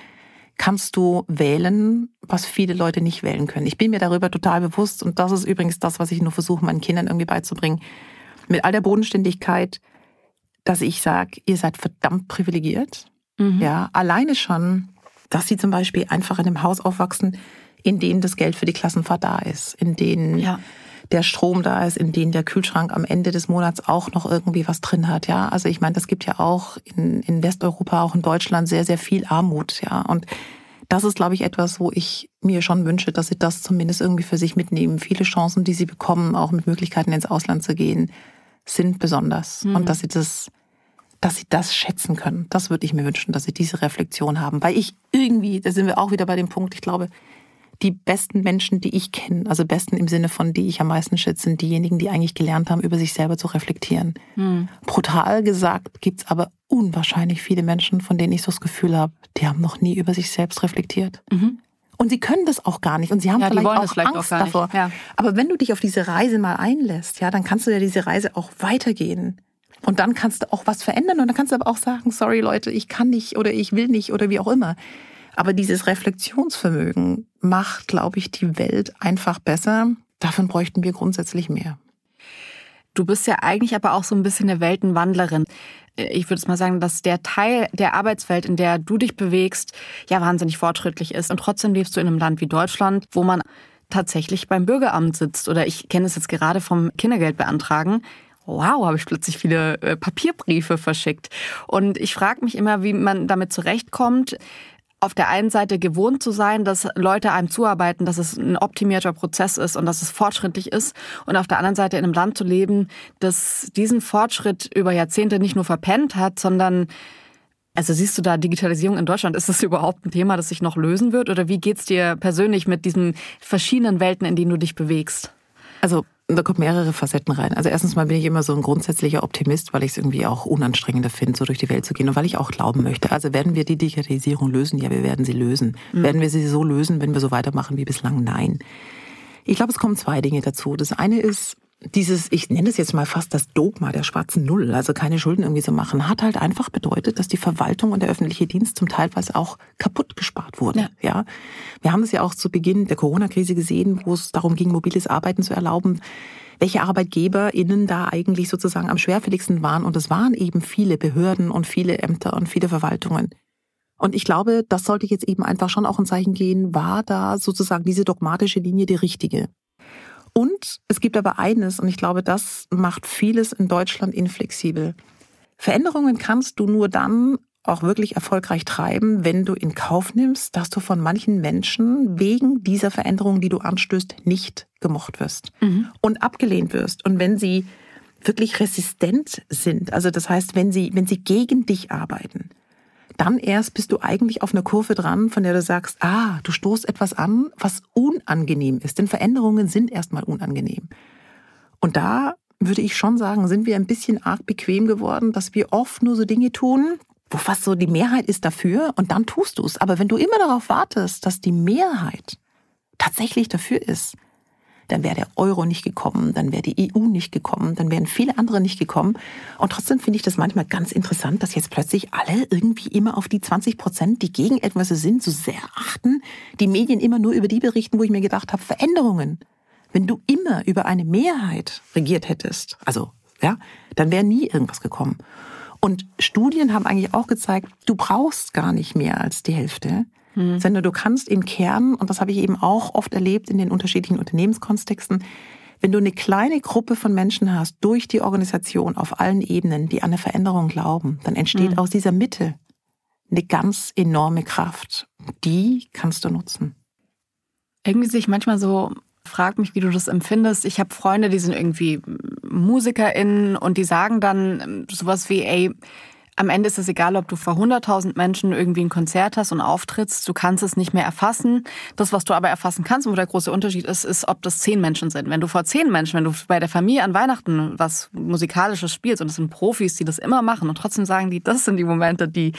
kannst du wählen, was viele Leute nicht wählen können. Ich bin mir darüber total bewusst. Und das ist übrigens das, was ich nur versuche, meinen Kindern irgendwie beizubringen. Mit all der Bodenständigkeit, dass ich sage, ihr seid verdammt privilegiert. Mhm. Ja, alleine schon, dass sie zum Beispiel einfach in einem Haus aufwachsen, in dem das Geld für die Klassenfahrt da ist, in denen ja. der Strom da ist, in denen der Kühlschrank am Ende des Monats auch noch irgendwie was drin hat. Ja, also ich meine, das gibt ja auch in, in Westeuropa, auch in Deutschland sehr, sehr viel Armut. Ja, und das ist, glaube ich, etwas, wo ich mir schon wünsche, dass sie das zumindest irgendwie für sich mitnehmen. Viele Chancen, die sie bekommen, auch mit Möglichkeiten ins Ausland zu gehen, sind besonders. Mhm. Und dass sie das dass sie das schätzen können. Das würde ich mir wünschen, dass sie diese Reflexion haben. Weil ich irgendwie, da sind wir auch wieder bei dem Punkt, ich glaube, die besten Menschen, die ich kenne, also besten im Sinne von, die ich am meisten schätze, sind diejenigen, die eigentlich gelernt haben, über sich selber zu reflektieren. Mhm. Brutal gesagt gibt's aber unwahrscheinlich viele Menschen, von denen ich so das Gefühl habe, die haben noch nie über sich selbst reflektiert. Mhm. Und sie können das auch gar nicht. Und sie haben ja, vielleicht auch vielleicht Angst auch davor. Ja. Aber wenn du dich auf diese Reise mal einlässt, ja, dann kannst du ja diese Reise auch weitergehen. Und dann kannst du auch was verändern und dann kannst du aber auch sagen, sorry Leute, ich kann nicht oder ich will nicht oder wie auch immer. Aber dieses Reflexionsvermögen macht, glaube ich, die Welt einfach besser. Davon bräuchten wir grundsätzlich mehr. Du bist ja eigentlich aber auch so ein bisschen eine Weltenwandlerin. Ich würde es mal sagen, dass der Teil der Arbeitswelt, in der du dich bewegst, ja wahnsinnig fortschrittlich ist. Und trotzdem lebst du in einem Land wie Deutschland, wo man tatsächlich beim Bürgeramt sitzt. Oder ich kenne es jetzt gerade vom Kindergeld beantragen wow, habe ich plötzlich viele äh, Papierbriefe verschickt. Und ich frage mich immer, wie man damit zurechtkommt, auf der einen Seite gewohnt zu sein, dass Leute einem zuarbeiten, dass es ein optimierter Prozess ist und dass es fortschrittlich ist und auf der anderen Seite in einem Land zu leben, das diesen Fortschritt über Jahrzehnte nicht nur verpennt hat, sondern also siehst du da Digitalisierung in Deutschland, ist das überhaupt ein Thema, das sich noch lösen wird oder wie geht's dir persönlich mit diesen verschiedenen Welten, in denen du dich bewegst? Also da kommen mehrere Facetten rein. Also erstens mal bin ich immer so ein grundsätzlicher Optimist, weil ich es irgendwie auch unanstrengender finde, so durch die Welt zu gehen und weil ich auch glauben möchte. Also werden wir die Digitalisierung lösen? Ja, wir werden sie lösen. Mhm. Werden wir sie so lösen, wenn wir so weitermachen wie bislang? Nein. Ich glaube, es kommen zwei Dinge dazu. Das eine ist, dieses, ich nenne es jetzt mal fast das Dogma der schwarzen Null, also keine Schulden irgendwie so machen, hat halt einfach bedeutet, dass die Verwaltung und der öffentliche Dienst zum Teilweise auch kaputt gespart wurde. Ja. ja. Wir haben es ja auch zu Beginn der Corona-Krise gesehen, wo es darum ging, mobiles Arbeiten zu erlauben, welche ArbeitgeberInnen da eigentlich sozusagen am schwerfälligsten waren. Und es waren eben viele Behörden und viele Ämter und viele Verwaltungen. Und ich glaube, das sollte jetzt eben einfach schon auch ein Zeichen gehen, war da sozusagen diese dogmatische Linie die richtige. Und es gibt aber eines, und ich glaube, das macht vieles in Deutschland inflexibel. Veränderungen kannst du nur dann auch wirklich erfolgreich treiben, wenn du in Kauf nimmst, dass du von manchen Menschen wegen dieser Veränderung, die du anstößt, nicht gemocht wirst mhm. und abgelehnt wirst. Und wenn sie wirklich resistent sind, also das heißt, wenn sie, wenn sie gegen dich arbeiten, dann erst bist du eigentlich auf einer Kurve dran, von der du sagst, ah, du stoßt etwas an, was unangenehm ist. Denn Veränderungen sind erstmal unangenehm. Und da würde ich schon sagen, sind wir ein bisschen arg bequem geworden, dass wir oft nur so Dinge tun, wo fast so die Mehrheit ist dafür und dann tust du es. Aber wenn du immer darauf wartest, dass die Mehrheit tatsächlich dafür ist, dann wäre der Euro nicht gekommen, dann wäre die EU nicht gekommen, dann wären viele andere nicht gekommen. Und trotzdem finde ich das manchmal ganz interessant, dass jetzt plötzlich alle irgendwie immer auf die 20 Prozent, die gegen etwas sind, so sehr achten, die Medien immer nur über die berichten, wo ich mir gedacht habe, Veränderungen. Wenn du immer über eine Mehrheit regiert hättest, also, ja, dann wäre nie irgendwas gekommen. Und Studien haben eigentlich auch gezeigt, du brauchst gar nicht mehr als die Hälfte mhm. sondern du kannst im Kern, und das habe ich eben auch oft erlebt in den unterschiedlichen Unternehmenskontexten, wenn du eine kleine Gruppe von Menschen hast durch die Organisation auf allen Ebenen, die an eine Veränderung glauben, dann entsteht mhm. aus dieser Mitte eine ganz enorme Kraft. Die kannst du nutzen. Irgendwie sich manchmal so frag mich, wie du das empfindest. Ich habe Freunde, die sind irgendwie MusikerInnen und die sagen dann sowas wie, ey, am Ende ist es egal, ob du vor 100.000 Menschen irgendwie ein Konzert hast und auftrittst. Du kannst es nicht mehr erfassen. Das, was du aber erfassen kannst, wo der große Unterschied ist, ist, ob das zehn Menschen sind. Wenn du vor zehn Menschen, wenn du bei der Familie an Weihnachten was Musikalisches spielst und es sind Profis, die das immer machen und trotzdem sagen die, das sind die Momente, die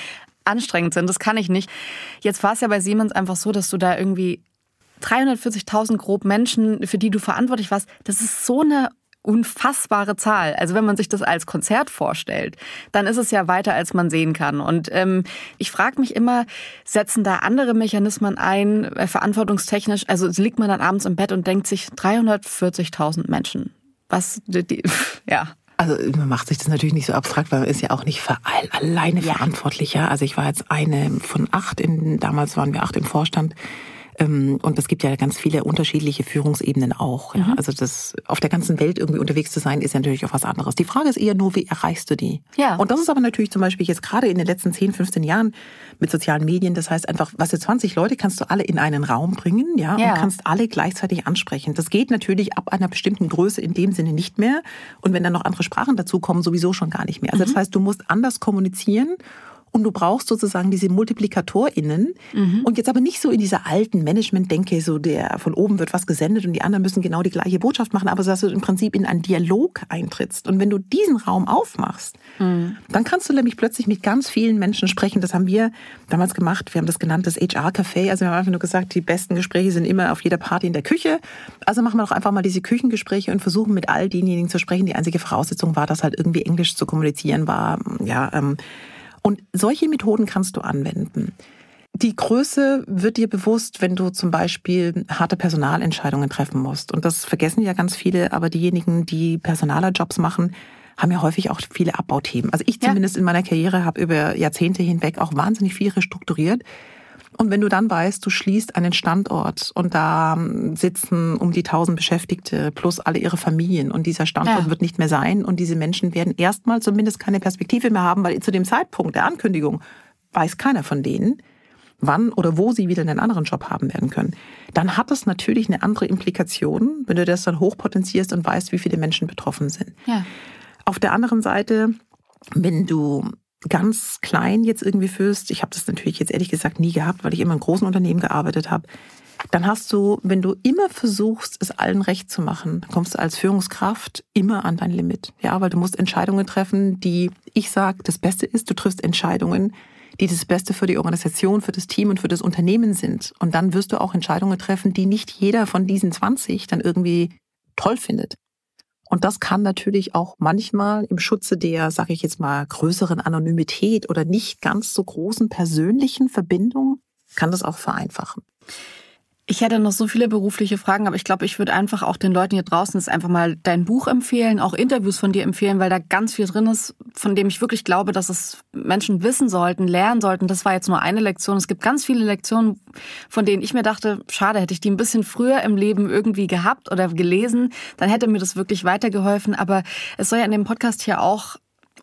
anstrengend sind. Das kann ich nicht. Jetzt war es ja bei Siemens einfach so, dass du da irgendwie 340.000 grob Menschen, für die du verantwortlich warst. Das ist so eine unfassbare Zahl. Also wenn man sich das als Konzert vorstellt, dann ist es ja weiter, als man sehen kann. Und ähm, ich frage mich immer, setzen da andere Mechanismen ein, äh, verantwortungstechnisch? Also liegt man dann abends im Bett und denkt sich 340.000 Menschen. Was, die, ja. Also man macht sich das natürlich nicht so abstrakt, weil man ist ja auch nicht für all, alleine ja. verantwortlicher. Also ich war jetzt eine von acht, in, damals waren wir acht im Vorstand. Ähm, und es gibt ja ganz viele unterschiedliche Führungsebenen auch. Ja. Mhm. Also das auf der ganzen Welt irgendwie unterwegs zu sein, ist ja natürlich auch was anderes. Die Frage ist eher nur, wie erreichst du die? Ja. Und das ist aber natürlich zum Beispiel jetzt gerade in den letzten 10, 15 Jahren mit sozialen Medien. Das heißt einfach, was jetzt 20 Leute kannst du alle in einen Raum bringen, ja, ja, und kannst alle gleichzeitig ansprechen. Das geht natürlich ab einer bestimmten Größe in dem Sinne nicht mehr. Und wenn dann noch andere Sprachen dazukommen, sowieso schon gar nicht mehr. Also das mhm. heißt, du musst anders kommunizieren und du brauchst sozusagen diese MultiplikatorInnen mhm. und jetzt aber nicht so in dieser alten Management-Denke, so der von oben wird was gesendet und die anderen müssen genau die gleiche Botschaft machen, aber so, dass du im Prinzip in einen Dialog eintrittst. Und wenn du diesen Raum aufmachst, mhm. dann kannst du nämlich plötzlich mit ganz vielen Menschen sprechen. Das haben wir damals gemacht. Wir haben das genannt, das HR-Café. Also wir haben einfach nur gesagt, die besten Gespräche sind immer auf jeder Party in der Küche. Also machen wir doch einfach mal diese Küchengespräche und versuchen mit all denjenigen zu sprechen. Die einzige Voraussetzung war, dass halt irgendwie Englisch zu kommunizieren war. Ja, ähm, und solche Methoden kannst du anwenden. Die Größe wird dir bewusst, wenn du zum Beispiel harte Personalentscheidungen treffen musst. Und das vergessen ja ganz viele, aber diejenigen, die Personalerjobs machen, haben ja häufig auch viele Abbauthemen. Also ich zumindest ja. in meiner Karriere habe über Jahrzehnte hinweg auch wahnsinnig viel restrukturiert. Und wenn du dann weißt, du schließt einen Standort und da ähm, sitzen um die tausend Beschäftigte plus alle ihre Familien und dieser Standort ja. wird nicht mehr sein und diese Menschen werden erstmal zumindest keine Perspektive mehr haben, weil zu dem Zeitpunkt der Ankündigung weiß keiner von denen, wann oder wo sie wieder einen anderen Job haben werden können. Dann hat das natürlich eine andere Implikation, wenn du das dann hochpotenzierst und weißt, wie viele Menschen betroffen sind. Ja. Auf der anderen Seite, wenn du ganz klein jetzt irgendwie führst, ich habe das natürlich jetzt ehrlich gesagt nie gehabt, weil ich immer in großen Unternehmen gearbeitet habe, dann hast du, wenn du immer versuchst, es allen recht zu machen, kommst du als Führungskraft immer an dein Limit. Ja, weil du musst Entscheidungen treffen, die ich sage, das Beste ist, du triffst Entscheidungen, die das Beste für die Organisation, für das Team und für das Unternehmen sind. Und dann wirst du auch Entscheidungen treffen, die nicht jeder von diesen 20 dann irgendwie toll findet. Und das kann natürlich auch manchmal im Schutze der, sage ich jetzt mal, größeren Anonymität oder nicht ganz so großen persönlichen Verbindung, kann das auch vereinfachen. Ich hätte noch so viele berufliche Fragen, aber ich glaube, ich würde einfach auch den Leuten hier draußen jetzt einfach mal dein Buch empfehlen, auch Interviews von dir empfehlen, weil da ganz viel drin ist, von dem ich wirklich glaube, dass es Menschen wissen sollten, lernen sollten. Das war jetzt nur eine Lektion. Es gibt ganz viele Lektionen, von denen ich mir dachte, schade, hätte ich die ein bisschen früher im Leben irgendwie gehabt oder gelesen, dann hätte mir das wirklich weitergeholfen. Aber es soll ja in dem Podcast hier auch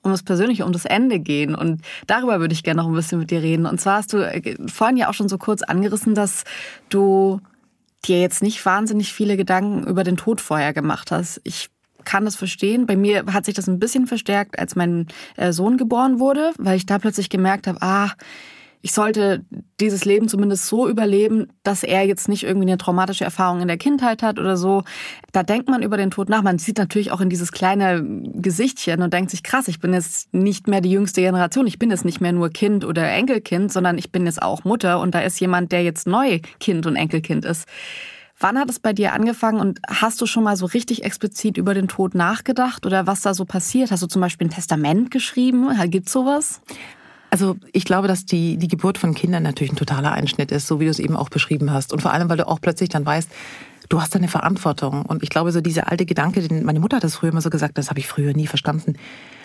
um das Persönliche, um das Ende gehen. Und darüber würde ich gerne noch ein bisschen mit dir reden. Und zwar hast du äh, vorhin ja auch schon so kurz angerissen, dass du dir jetzt nicht wahnsinnig viele Gedanken über den Tod vorher gemacht hast. Ich kann das verstehen. Bei mir hat sich das ein bisschen verstärkt, als mein äh, Sohn geboren wurde, weil ich da plötzlich gemerkt habe, ah, ich sollte dieses Leben zumindest so überleben, dass er jetzt nicht irgendwie eine traumatische Erfahrung in der Kindheit hat oder so. Da denkt man über den Tod nach. Man sieht natürlich auch in dieses kleine Gesichtchen und denkt sich, krass, ich bin jetzt nicht mehr die jüngste Generation. Ich bin jetzt nicht mehr nur Kind oder Enkelkind, sondern ich bin jetzt auch Mutter und da ist jemand, der jetzt neu Kind und Enkelkind ist. Wann hat es bei dir angefangen und hast du schon mal so richtig explizit über den Tod nachgedacht oder was da so passiert? Hast du zum Beispiel ein Testament geschrieben? Gibt's sowas? Also ich glaube, dass die, die Geburt von Kindern natürlich ein totaler Einschnitt ist, so wie du es eben auch beschrieben hast. Und vor allem, weil du auch plötzlich dann weißt, du hast eine Verantwortung. Und ich glaube, so dieser alte Gedanke, den meine Mutter hat das früher immer so gesagt, das habe ich früher nie verstanden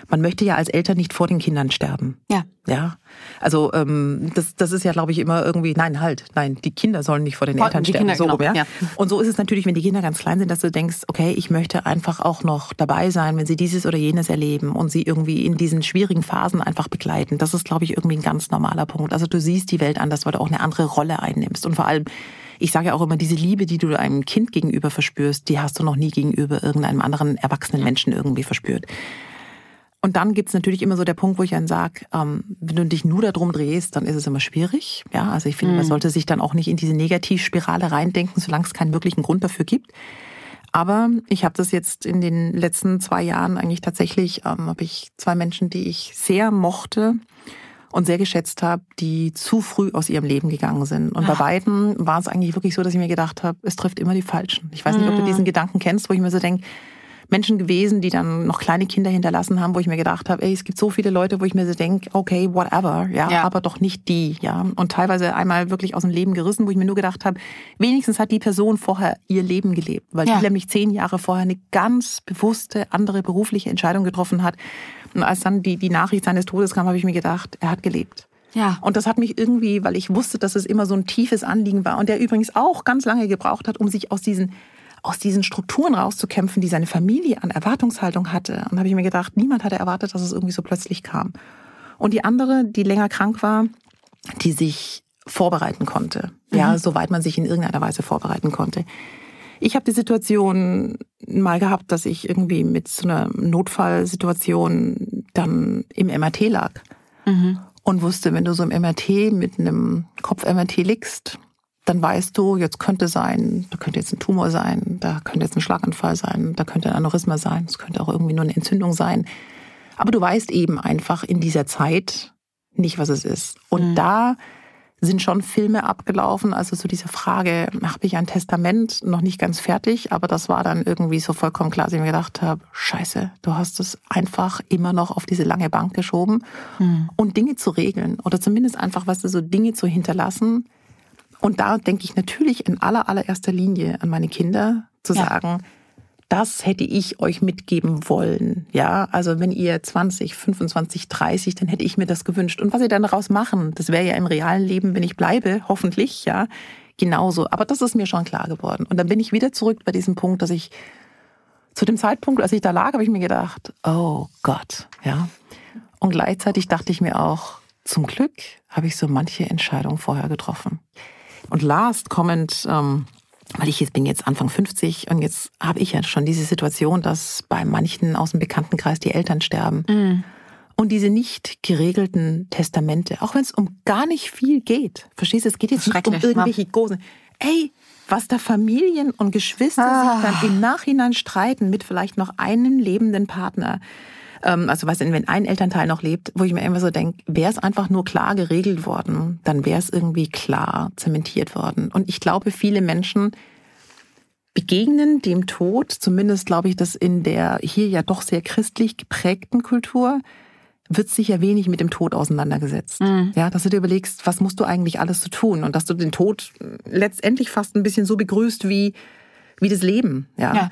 man möchte ja als Eltern nicht vor den Kindern sterben. Ja. Ja. Also ähm, das, das ist ja, glaube ich, immer irgendwie, nein, halt, nein, die Kinder sollen nicht vor den Eltern die sterben. Kinder, so genau. ja? ja. Und so ist es natürlich, wenn die Kinder ganz klein sind, dass du denkst, okay, ich möchte einfach auch noch dabei sein, wenn sie dieses oder jenes erleben und sie irgendwie in diesen schwierigen Phasen einfach begleiten. Das ist, glaube ich, irgendwie ein ganz normaler Punkt. Also du siehst die Welt anders, weil du auch eine andere Rolle einnimmst. Und vor allem, ich sage ja auch immer, diese Liebe, die du einem Kind gegenüber verspürst, die hast du noch nie gegenüber irgendeinem anderen erwachsenen Menschen irgendwie verspürt. Und dann gibt's natürlich immer so der Punkt, wo ich dann sage, ähm, wenn du dich nur darum drehst, dann ist es immer schwierig. Ja, also ich finde, man mhm. sollte sich dann auch nicht in diese Negativspirale reindenken, solange es keinen wirklichen Grund dafür gibt. Aber ich habe das jetzt in den letzten zwei Jahren eigentlich tatsächlich, ähm, habe ich zwei Menschen, die ich sehr mochte und sehr geschätzt habe, die zu früh aus ihrem Leben gegangen sind. Und Ach. bei beiden war es eigentlich wirklich so, dass ich mir gedacht habe, es trifft immer die Falschen. Ich weiß nicht, ob du mhm. diesen Gedanken kennst, wo ich mir so denke, Menschen gewesen, die dann noch kleine Kinder hinterlassen haben, wo ich mir gedacht habe, ey, es gibt so viele Leute, wo ich mir so denke, okay, whatever, ja, ja, aber doch nicht die, ja. Und teilweise einmal wirklich aus dem Leben gerissen, wo ich mir nur gedacht habe, wenigstens hat die Person vorher ihr Leben gelebt, weil ja. die nämlich zehn Jahre vorher eine ganz bewusste andere berufliche Entscheidung getroffen hat. Und als dann die, die Nachricht seines Todes kam, habe ich mir gedacht, er hat gelebt. Ja. Und das hat mich irgendwie, weil ich wusste, dass es immer so ein tiefes Anliegen war und der übrigens auch ganz lange gebraucht hat, um sich aus diesen aus diesen Strukturen rauszukämpfen, die seine Familie an Erwartungshaltung hatte. Und da habe ich mir gedacht, niemand hatte erwartet, dass es irgendwie so plötzlich kam. Und die andere, die länger krank war, die sich vorbereiten konnte. Mhm. Ja, soweit man sich in irgendeiner Weise vorbereiten konnte. Ich habe die Situation mal gehabt, dass ich irgendwie mit so einer Notfallsituation dann im MRT lag. Mhm. und wusste, wenn du so im MRT mit einem Kopf-MRT liegst, dann weißt du, jetzt könnte sein, da könnte jetzt ein Tumor sein, da könnte jetzt ein Schlaganfall sein, da könnte ein Aneurysma sein, es könnte auch irgendwie nur eine Entzündung sein. Aber du weißt eben einfach in dieser Zeit nicht, was es ist. Und mhm. da sind schon Filme abgelaufen. Also so diese Frage, habe ich ein Testament noch nicht ganz fertig, aber das war dann irgendwie so vollkommen klar, dass ich mir gedacht habe, scheiße, du hast es einfach immer noch auf diese lange Bank geschoben mhm. und Dinge zu regeln oder zumindest einfach, was du so Dinge zu hinterlassen. Und da denke ich natürlich in aller allererster Linie an meine Kinder, zu ja. sagen, das hätte ich euch mitgeben wollen. Ja, also wenn ihr 20, 25, 30, dann hätte ich mir das gewünscht. Und was ihr dann daraus machen, das wäre ja im realen Leben, wenn ich bleibe, hoffentlich, ja, genauso. Aber das ist mir schon klar geworden. Und dann bin ich wieder zurück bei diesem Punkt, dass ich zu dem Zeitpunkt, als ich da lag, habe ich mir gedacht, oh Gott, ja. Und gleichzeitig dachte ich mir auch, zum Glück habe ich so manche Entscheidung vorher getroffen. Und last comment, ähm, weil ich jetzt bin jetzt Anfang 50 und jetzt habe ich ja schon diese Situation, dass bei manchen aus dem Bekanntenkreis die Eltern sterben. Mm. Und diese nicht geregelten Testamente, auch wenn es um gar nicht viel geht, verstehst du, es geht jetzt nicht um irgendwelche großen, ey, was da Familien und Geschwister ah. sich dann im Nachhinein streiten mit vielleicht noch einem lebenden Partner. Ähm, also was, wenn ein Elternteil noch lebt, wo ich mir immer so denke, wäre es einfach nur klar geregelt worden, dann wäre es irgendwie klar zementiert worden. Und ich glaube, viele Menschen begegnen dem Tod, zumindest glaube ich, dass in der hier ja doch sehr christlich geprägten Kultur, wird sich ja wenig mit dem Tod auseinandergesetzt. Mhm. Ja, dass du dir überlegst, was musst du eigentlich alles zu tun und dass du den Tod letztendlich fast ein bisschen so begrüßt wie, wie das Leben. Ja. ja.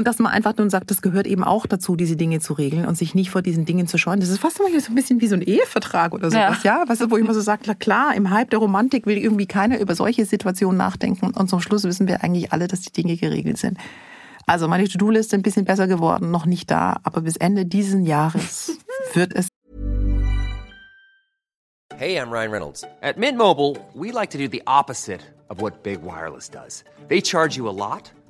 Und dass man einfach nun sagt, das gehört eben auch dazu, diese Dinge zu regeln und sich nicht vor diesen Dingen zu scheuen. Das ist fast immer so ein bisschen wie so ein Ehevertrag oder sowas, ja. ja? Weißt du, wo ich immer so sage, klar, klar, im Hype der Romantik will irgendwie keiner über solche Situationen nachdenken. Und zum Schluss wissen wir eigentlich alle, dass die Dinge geregelt sind. Also meine To-Do-Liste ein bisschen besser geworden, noch nicht da, aber bis Ende dieses Jahres wird es. Hey, I'm Ryan Reynolds. At Mint Mobile, we like to do the opposite of what Big Wireless does. They charge you a lot.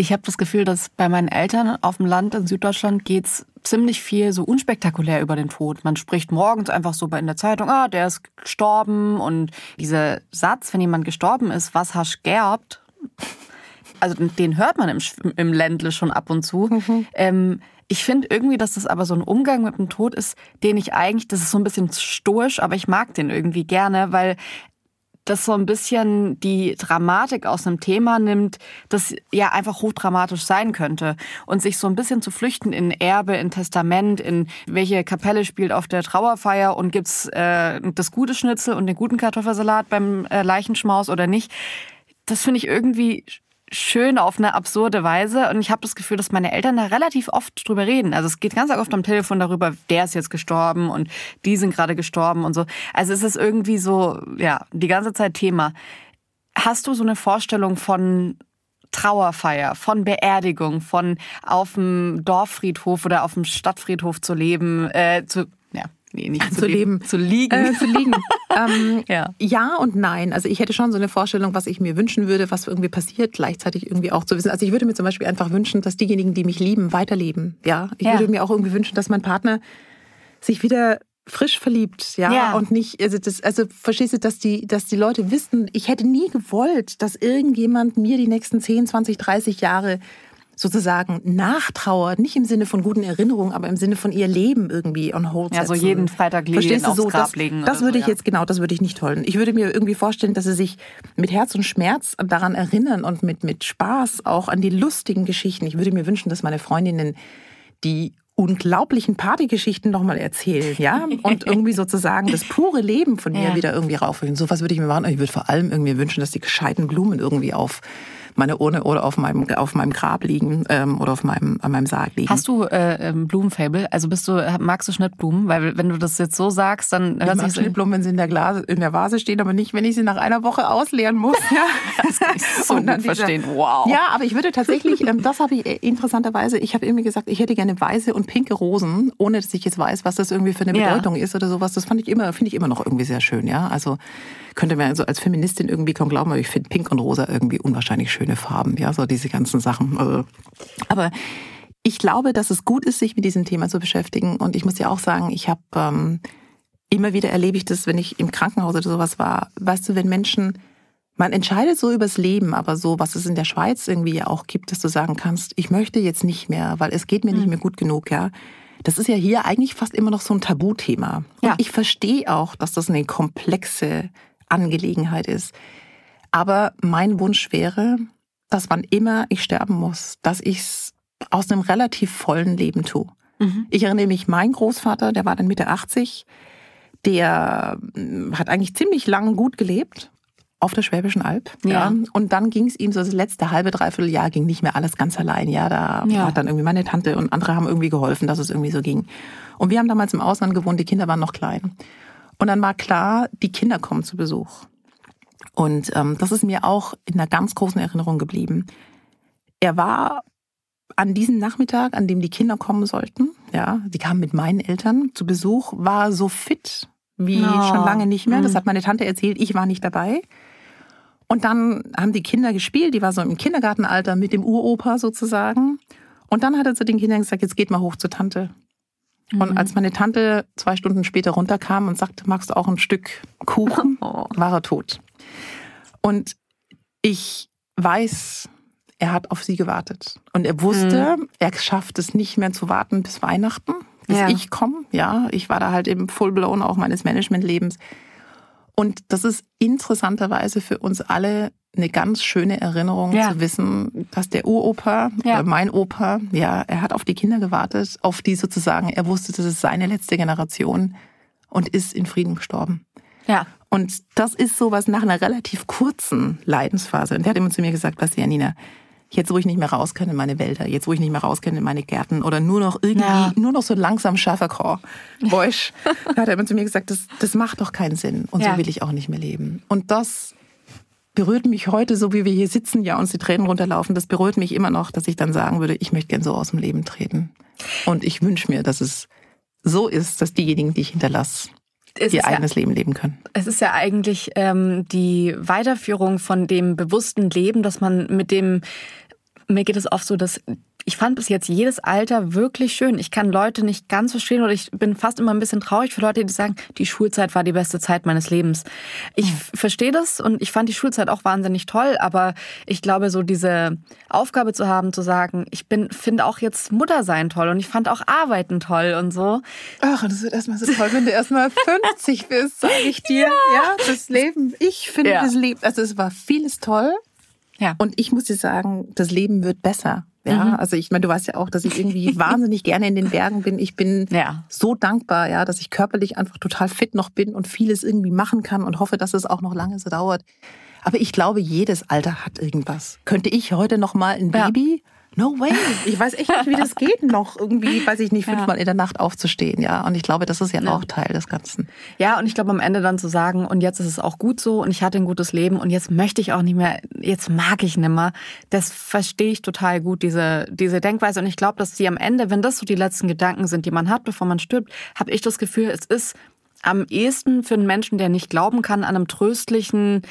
Ich habe das Gefühl, dass bei meinen Eltern auf dem Land in Süddeutschland geht's ziemlich viel so unspektakulär über den Tod. Man spricht morgens einfach so in der Zeitung, ah, der ist gestorben und dieser Satz, wenn jemand gestorben ist, was hast gerbt, also den hört man im, im Ländle schon ab und zu. Mhm. Ähm, ich finde irgendwie, dass das aber so ein Umgang mit dem Tod ist, den ich eigentlich, das ist so ein bisschen stoisch, aber ich mag den irgendwie gerne, weil das so ein bisschen die Dramatik aus einem Thema nimmt, das ja einfach hochdramatisch sein könnte und sich so ein bisschen zu flüchten in Erbe, in Testament, in welche Kapelle spielt auf der Trauerfeier und gibt's äh, das gute Schnitzel und den guten Kartoffelsalat beim äh, Leichenschmaus oder nicht. Das finde ich irgendwie schön auf eine absurde Weise. Und ich habe das Gefühl, dass meine Eltern da relativ oft drüber reden. Also es geht ganz oft am Telefon darüber, der ist jetzt gestorben und die sind gerade gestorben und so. Also es ist irgendwie so, ja, die ganze Zeit Thema. Hast du so eine Vorstellung von Trauerfeier, von Beerdigung, von auf dem Dorffriedhof oder auf dem Stadtfriedhof zu leben, äh, zu, Nee, nicht zu, zu leben. leben. Zu liegen. Äh, zu liegen. ähm, ja. ja und nein. Also ich hätte schon so eine Vorstellung, was ich mir wünschen würde, was irgendwie passiert, gleichzeitig irgendwie auch zu wissen. Also ich würde mir zum Beispiel einfach wünschen, dass diejenigen, die mich lieben, weiterleben. Ja. Ich ja. würde mir auch irgendwie wünschen, dass mein Partner sich wieder frisch verliebt, ja, ja, und nicht, also das, also verstehst du, dass die, dass die Leute wissen, ich hätte nie gewollt, dass irgendjemand mir die nächsten 10, 20, 30 Jahre sozusagen nachtrauert, nicht im Sinne von guten Erinnerungen, aber im Sinne von ihr Leben irgendwie on hold setzen. Ja, so jeden Freitag legen, Verstehst du, so, Grab das, legen. Das würde so, ich jetzt, genau, das würde ich nicht wollen. Ich würde mir irgendwie vorstellen, dass sie sich mit Herz und Schmerz daran erinnern und mit, mit Spaß auch an die lustigen Geschichten. Ich würde mir wünschen, dass meine Freundinnen die unglaublichen Partygeschichten nochmal erzählen, ja, und irgendwie sozusagen das pure Leben von mir ja. wieder irgendwie raufholen. So was würde ich mir machen. Ich würde vor allem irgendwie wünschen, dass die gescheiten Blumen irgendwie auf meine Urne oder auf meinem, auf meinem Grab liegen ähm, oder auf meinem, an meinem Sarg liegen. Hast du äh, Blumenfable? Also bist du, magst du Schnittblumen? Weil wenn du das jetzt so sagst, dann hört sich so Schnittblumen, wenn sie in der, Glas, in der Vase stehen, aber nicht, wenn ich sie nach einer Woche ausleeren muss. Ja. das kann ich so Und dann verstehen. Wow. Ja, aber ich würde tatsächlich, ähm, das habe ich äh, interessanterweise, ich habe irgendwie gesagt, ich hätte gerne weiße und pinke Rosen, ohne dass ich jetzt weiß, was das irgendwie für eine Bedeutung ja. ist oder sowas. Das fand ich immer, finde ich immer noch irgendwie sehr schön, ja. Also könnte man also als Feministin irgendwie kaum glauben, aber ich finde Pink und Rosa irgendwie unwahrscheinlich schöne Farben, ja, so diese ganzen Sachen. Also, aber ich glaube, dass es gut ist, sich mit diesem Thema zu beschäftigen. Und ich muss ja auch sagen, ich habe ähm, immer wieder erlebe ich das, wenn ich im Krankenhaus oder sowas war. Weißt du, wenn Menschen man entscheidet so übers Leben, aber so, was es in der Schweiz irgendwie ja auch gibt, dass du sagen kannst, ich möchte jetzt nicht mehr, weil es geht mir nicht mhm. mehr gut genug, ja. Das ist ja hier eigentlich fast immer noch so ein Tabuthema. Ja. Und ich verstehe auch, dass das eine komplexe Angelegenheit ist. Aber mein Wunsch wäre, dass wann immer ich sterben muss, dass ich es aus einem relativ vollen Leben tue. Mhm. Ich erinnere mich, mein Großvater, der war dann Mitte 80, der hm, hat eigentlich ziemlich lang gut gelebt auf der Schwäbischen Alb. Ja. ja. Und dann ging es ihm so das letzte halbe, dreiviertel Jahr ging nicht mehr alles ganz allein. Ja, da ja. hat dann irgendwie meine Tante und andere haben irgendwie geholfen, dass es irgendwie so ging. Und wir haben damals im Ausland gewohnt, die Kinder waren noch klein. Und dann war klar, die Kinder kommen zu Besuch. Und ähm, das ist mir auch in einer ganz großen Erinnerung geblieben. Er war an diesem Nachmittag, an dem die Kinder kommen sollten, ja, die kamen mit meinen Eltern zu Besuch, war so fit wie oh. schon lange nicht mehr. Das mhm. hat meine Tante erzählt, ich war nicht dabei. Und dann haben die Kinder gespielt, die war so im Kindergartenalter mit dem Uropa sozusagen. Und dann hat er zu den Kindern gesagt, jetzt geht mal hoch zur Tante. Mhm. Und als meine Tante zwei Stunden später runterkam und sagte, magst du auch ein Stück Kuchen, oh. war er tot. Und ich weiß, er hat auf sie gewartet. Und er wusste, mhm. er schafft es nicht mehr zu warten bis Weihnachten, bis ja. ich komme. Ja, ich war da halt im Fullblown auch meines Managementlebens. Und das ist interessanterweise für uns alle eine ganz schöne Erinnerung ja. zu wissen, dass der Uropa, ja. mein Opa, ja, er hat auf die Kinder gewartet, auf die sozusagen, er wusste, das ist seine letzte Generation und ist in Frieden gestorben. Ja. Und das ist sowas nach einer relativ kurzen Leidensphase. Und der hat immer zu mir gesagt, was Janina, jetzt wo ich nicht mehr raus kann in meine Wälder, jetzt wo ich nicht mehr raus kann in meine Gärten oder nur noch irgendwie, ja. nur noch so langsam Schafferkor, Boisch, da hat er immer zu mir gesagt, das, das macht doch keinen Sinn und ja. so will ich auch nicht mehr leben. Und das berührt mich heute, so wie wir hier sitzen, ja, uns die Tränen runterlaufen, das berührt mich immer noch, dass ich dann sagen würde, ich möchte gern so aus dem Leben treten. Und ich wünsche mir, dass es so ist, dass diejenigen, die ich hinterlasse, es ihr eigenes ja, Leben leben können. Es ist ja eigentlich ähm, die Weiterführung von dem bewussten Leben, dass man mit dem mir geht es oft so, dass ich fand bis jetzt jedes Alter wirklich schön. Ich kann Leute nicht ganz verstehen oder ich bin fast immer ein bisschen traurig für Leute, die sagen, die Schulzeit war die beste Zeit meines Lebens. Ich mhm. verstehe das und ich fand die Schulzeit auch wahnsinnig toll, aber ich glaube, so diese Aufgabe zu haben, zu sagen, ich bin, finde auch jetzt Mutter sein toll und ich fand auch Arbeiten toll und so. Ach, das wird erstmal so toll, wenn du erstmal 50 bist, sage ich dir. Ja. ja. das Leben. Ich finde ja. das Leben, also es war vieles toll. Ja. Und ich muss dir sagen, das Leben wird besser. Ja, mhm. also ich meine, du weißt ja auch, dass ich irgendwie wahnsinnig gerne in den Bergen bin. Ich bin ja. so dankbar, ja, dass ich körperlich einfach total fit noch bin und vieles irgendwie machen kann und hoffe, dass es auch noch lange so dauert. Aber ich glaube, jedes Alter hat irgendwas. Könnte ich heute noch mal ein Baby No way. Ich weiß echt nicht, wie das geht noch irgendwie, weiß ich nicht, fünfmal ja. in der Nacht aufzustehen, ja. Und ich glaube, das ist ja, ja, auch Teil des Ganzen. Ja, und ich glaube am Ende dann zu sagen, und jetzt ist es auch gut so und ich hatte ein gutes Leben und jetzt möchte ich auch nicht mehr, jetzt mag ich nimmer. Das verstehe ich total gut, diese, diese Denkweise. Und ich glaube, dass die am Ende, wenn das so die letzten Gedanken sind, die man hat, bevor man stirbt, habe ich das Gefühl, es ist am ehesten für einen Menschen, der nicht glauben kann, an einem tröstlichen,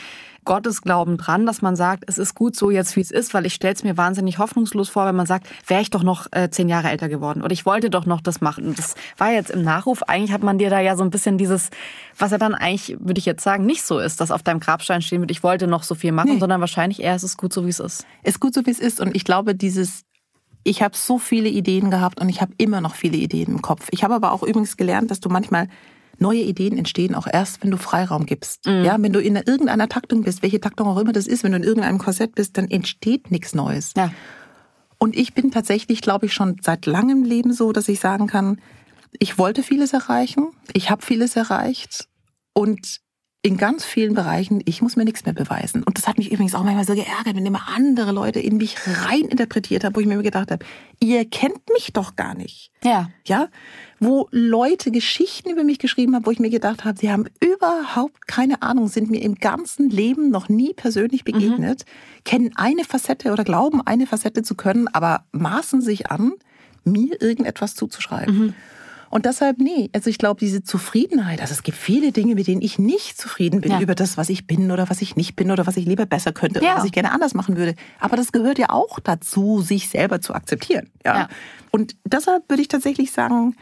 Gottesglauben dran, dass man sagt, es ist gut so jetzt, wie es ist, weil ich stelle es mir wahnsinnig hoffnungslos vor, wenn man sagt, wäre ich doch noch äh, zehn Jahre älter geworden oder ich wollte doch noch das machen. Und das war jetzt im Nachruf, eigentlich hat man dir da ja so ein bisschen dieses, was ja dann eigentlich, würde ich jetzt sagen, nicht so ist, dass auf deinem Grabstein stehen wird, ich wollte noch so viel machen, nee. sondern wahrscheinlich eher, es ist gut so, wie es ist. Es ist gut so, wie es ist und ich glaube, dieses ich habe so viele Ideen gehabt und ich habe immer noch viele Ideen im Kopf. Ich habe aber auch übrigens gelernt, dass du manchmal neue Ideen entstehen auch erst, wenn du Freiraum gibst. Mhm. Ja, wenn du in irgendeiner Taktung bist, welche Taktung auch immer das ist, wenn du in irgendeinem Korsett bist, dann entsteht nichts Neues. Ja. Und ich bin tatsächlich, glaube ich, schon seit langem Leben so, dass ich sagen kann, ich wollte vieles erreichen, ich habe vieles erreicht und in ganz vielen Bereichen, ich muss mir nichts mehr beweisen. Und das hat mich übrigens auch manchmal so geärgert, wenn immer andere Leute in mich rein interpretiert haben, wo ich mir gedacht habe, ihr kennt mich doch gar nicht. Ja. Ja, wo Leute Geschichten über mich geschrieben haben, wo ich mir gedacht habe, sie haben überhaupt keine Ahnung, sind mir im ganzen Leben noch nie persönlich begegnet, kennen eine Facette oder glauben eine Facette zu können, aber maßen sich an, mir irgendetwas zuzuschreiben. Und deshalb, nee, also ich glaube, diese Zufriedenheit, also es gibt viele Dinge, mit denen ich nicht zufrieden bin Ja. über das, was ich bin oder was ich nicht bin oder was ich lieber besser könnte Ja. oder was ich gerne anders machen würde. Aber das gehört ja auch dazu, sich selber zu akzeptieren. Ja. Ja. Und deshalb würde ich tatsächlich sagen,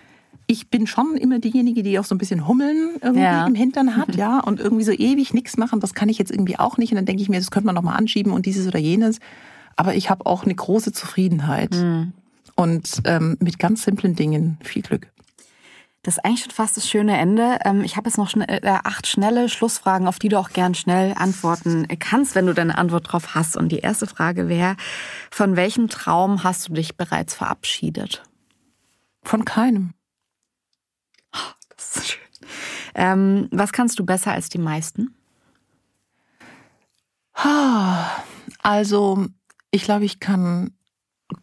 ich bin schon immer diejenige, die auch so ein bisschen Hummeln irgendwie Ja. im Hintern hat, ja, und irgendwie so ewig nichts machen, das kann ich jetzt irgendwie auch nicht. Und dann denke ich mir, das könnte man noch mal anschieben und dieses oder jenes. Aber ich habe auch eine große Zufriedenheit und ähm, mit ganz simplen Dingen viel Glück. Das ist eigentlich schon fast das schöne Ende. Ähm, Ich habe jetzt noch äh, acht schnelle Schlussfragen, auf die du auch gern schnell antworten kannst, wenn du deine Antwort drauf hast. Und die erste Frage wäre, von welchem Traum hast du dich bereits verabschiedet? Von keinem. Das ist schön. Ähm, was kannst du besser als die meisten? Also, ich glaube, ich kann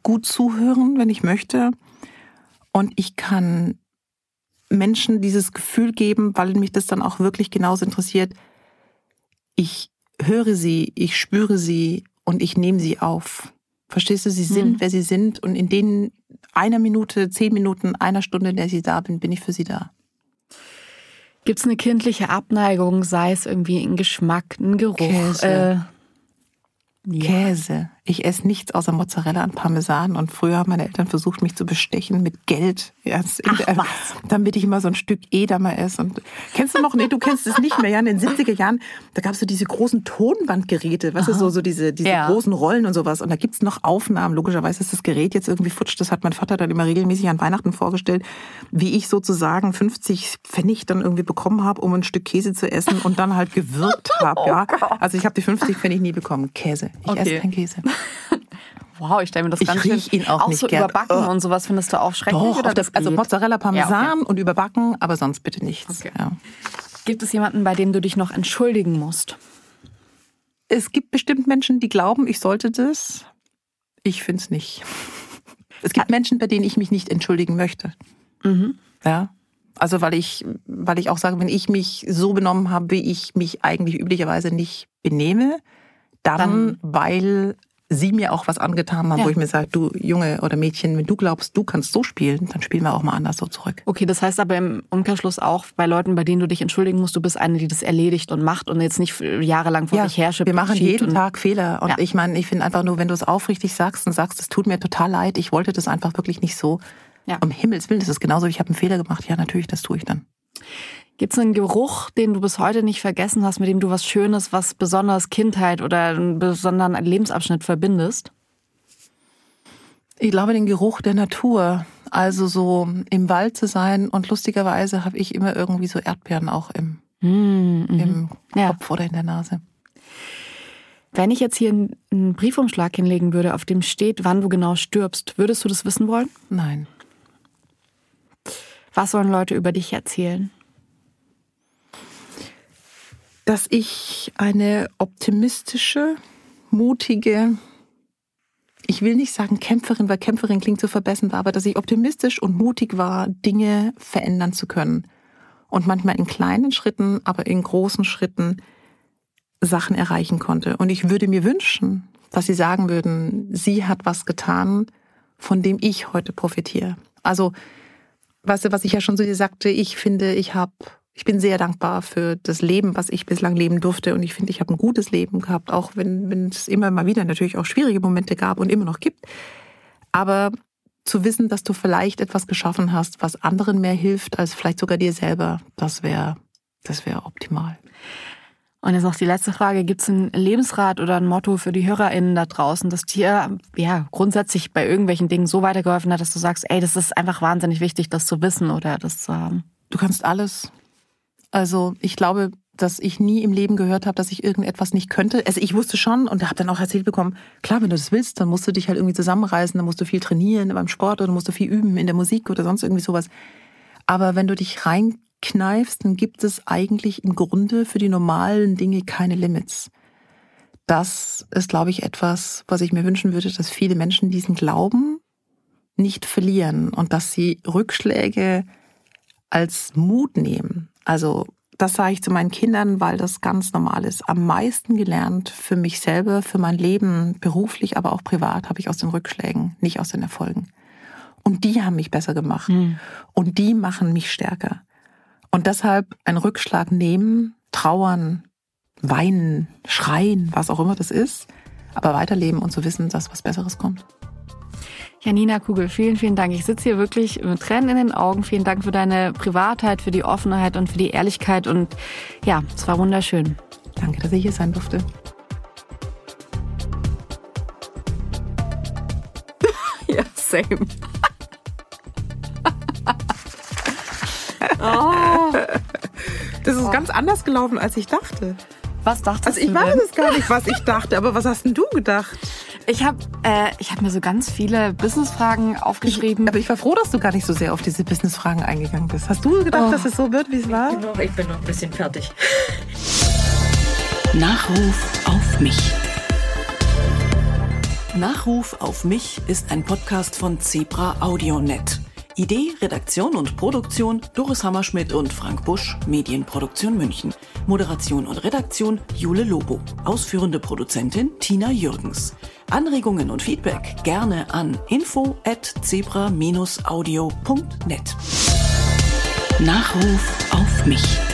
gut zuhören, wenn ich möchte. Und ich kann Menschen dieses Gefühl geben, weil mich das dann auch wirklich genauso interessiert. Ich höre sie, ich spüre sie und ich nehme sie auf. Verstehst du? Sie sind, wer sie sind. Und in denen einer Minute, zehn Minuten, einer Stunde, in der ich da bin, bin ich für sie da. Gibt es eine kindliche Abneigung, sei es irgendwie ein Geschmack, ein Geruch? Käse. Äh. Käse. Ich esse nichts außer Mozzarella und Parmesan. Und früher haben meine Eltern versucht, mich zu bestechen mit Geld. Ach, was? Damit ich immer so ein Stück Edamer esse. Und kennst du noch? Nee, du kennst es nicht mehr. Ja, in den 70er Jahren, da gab es so diese großen Tonbandgeräte, weißt du, so, so diese, diese Ja. großen Rollen und sowas. Und da gibt's noch Aufnahmen. Logischerweise ist das Gerät jetzt irgendwie futsch. Das hat mein Vater dann immer regelmäßig an Weihnachten vorgestellt, wie ich sozusagen 50 Pfennig dann irgendwie bekommen habe, um ein Stück Käse zu essen und dann halt gewürgt habe. Ja. Also ich habe die 50 Pfennig nie bekommen. Käse. Ich Okay. esse keinen Käse. Wow, ich stelle mir das Ich ganz schön ihn auch nicht so gern. überbacken Ugh. und sowas findest du auch schrecklich Doch, oder auf das, das also? Mozzarella Parmesan Ja, okay. und überbacken, aber sonst bitte nichts. Okay. Ja. Gibt es jemanden, bei dem du dich noch entschuldigen musst? Es gibt bestimmt Menschen, die glauben, ich sollte das. Ich finde es nicht. Es gibt Menschen, bei denen ich mich nicht entschuldigen möchte. Mhm. Ja. Also weil ich, weil ich auch sage, wenn ich mich so benommen habe, wie ich mich eigentlich üblicherweise nicht benehme, dann, Dann- weil sie mir auch was angetan haben, Ja. wo ich mir sage, du Junge oder Mädchen, wenn du glaubst, du kannst so spielen, dann spielen wir auch mal anders so zurück. Okay, das heißt aber im Umkehrschluss auch bei Leuten, bei denen du dich entschuldigen musst, du bist eine, die das erledigt und macht und jetzt nicht jahrelang vor dich herrscht. wir machen jeden Tag Fehler. Und Ja. ich meine, ich finde einfach nur, wenn du es aufrichtig sagst und sagst, es tut mir total leid, ich wollte das einfach wirklich nicht so. Ja. Um Himmels Willen, das ist genauso, ich habe einen Fehler gemacht. Ja, natürlich, das tue ich dann. Gibt es einen Geruch, den du bis heute nicht vergessen hast, mit dem du was Schönes, was besonders Kindheit oder einen besonderen Lebensabschnitt verbindest? Ich glaube, den Geruch der Natur. Also so im Wald zu sein und lustigerweise habe ich immer irgendwie so Erdbeeren auch im, Mhm. im Ja. Kopf oder in der Nase. Wenn ich jetzt hier einen Briefumschlag hinlegen würde, auf dem steht, wann du genau stirbst, würdest du das wissen wollen? Nein. Was sollen Leute über dich erzählen? Dass ich eine optimistische, mutige, ich will nicht sagen Kämpferin, weil Kämpferin klingt so verbessend, aber dass ich optimistisch und mutig war, Dinge verändern zu können. Und manchmal in kleinen Schritten, aber in großen Schritten Sachen erreichen konnte. Und ich würde mir wünschen, dass Sie sagen würden, sie hat was getan, von dem ich heute profitiere. Also, weißt du, was ich ja schon so dir sagte, ich finde, ich habe, ich bin sehr dankbar für das Leben, was ich bislang leben durfte. Und ich finde, ich habe ein gutes Leben gehabt, auch wenn, wenn es immer mal wieder natürlich auch schwierige Momente gab und immer noch gibt. Aber zu wissen, dass du vielleicht etwas geschaffen hast, was anderen mehr hilft, als vielleicht sogar dir selber, das wäre, das wäre optimal. Und jetzt noch die letzte Frage. Gibt es einen Lebensrat oder ein Motto für die HörerInnen da draußen, das dir ja, grundsätzlich bei irgendwelchen Dingen so weitergeholfen hat, dass du sagst, ey, das ist einfach wahnsinnig wichtig, das zu wissen oder das zu haben? Du kannst alles. Also ich glaube, dass ich nie im Leben gehört habe, dass ich irgendetwas nicht könnte. Also ich wusste schon und habe dann auch erzählt bekommen, klar, wenn du das willst, dann musst du dich halt irgendwie zusammenreißen, dann musst du viel trainieren beim Sport oder musst du viel üben in der Musik oder sonst irgendwie sowas. Aber wenn du dich rein durchkneifst, dann gibt es eigentlich im Grunde für die normalen Dinge keine Limits. Das ist, glaube ich, etwas, was ich mir wünschen würde, dass viele Menschen diesen Glauben nicht verlieren und dass sie Rückschläge als Mut nehmen. Also das sage ich zu meinen Kindern, weil das ganz normal ist. Am meisten gelernt für mich selber, für mein Leben, beruflich, aber auch privat, habe ich aus den Rückschlägen, nicht aus den Erfolgen. Und die haben mich besser gemacht. Mhm. Und die machen mich stärker. Und deshalb einen Rückschlag nehmen, trauern, weinen, schreien, was auch immer das ist, aber weiterleben und zu wissen, dass was Besseres kommt. Janina Kugel, vielen, vielen Dank. Ich sitze hier wirklich mit Tränen in den Augen. Vielen Dank für deine Privatheit, für die Offenheit und für die Ehrlichkeit. Und ja, es war wunderschön. Danke, dass ich hier sein durfte. ja, same. oh. Das ist oh. ganz anders gelaufen, als ich dachte. Was dachtest also ich du? Ich weiß es gar nicht, was ich dachte, aber was hast denn du gedacht? Ich habe äh, hab mir so ganz viele Businessfragen aufgeschrieben. Ich, aber ich war froh, dass du gar nicht so sehr auf diese Businessfragen eingegangen bist. Hast du gedacht, oh. dass es so wird, wie es war? Ich bin, noch, ich bin noch ein bisschen fertig. Nachruf auf mich. Nachruf auf mich ist ein Podcast von Zebra AudioNet. Idee, Redaktion und Produktion Doris Hammerschmidt und Frank Busch, Medienproduktion München. Moderation und Redaktion Jule Lobo. Ausführende Produzentin Tina Jürgens. Anregungen und Feedback gerne an info at zebra-audio.net. Nachruf auf mich.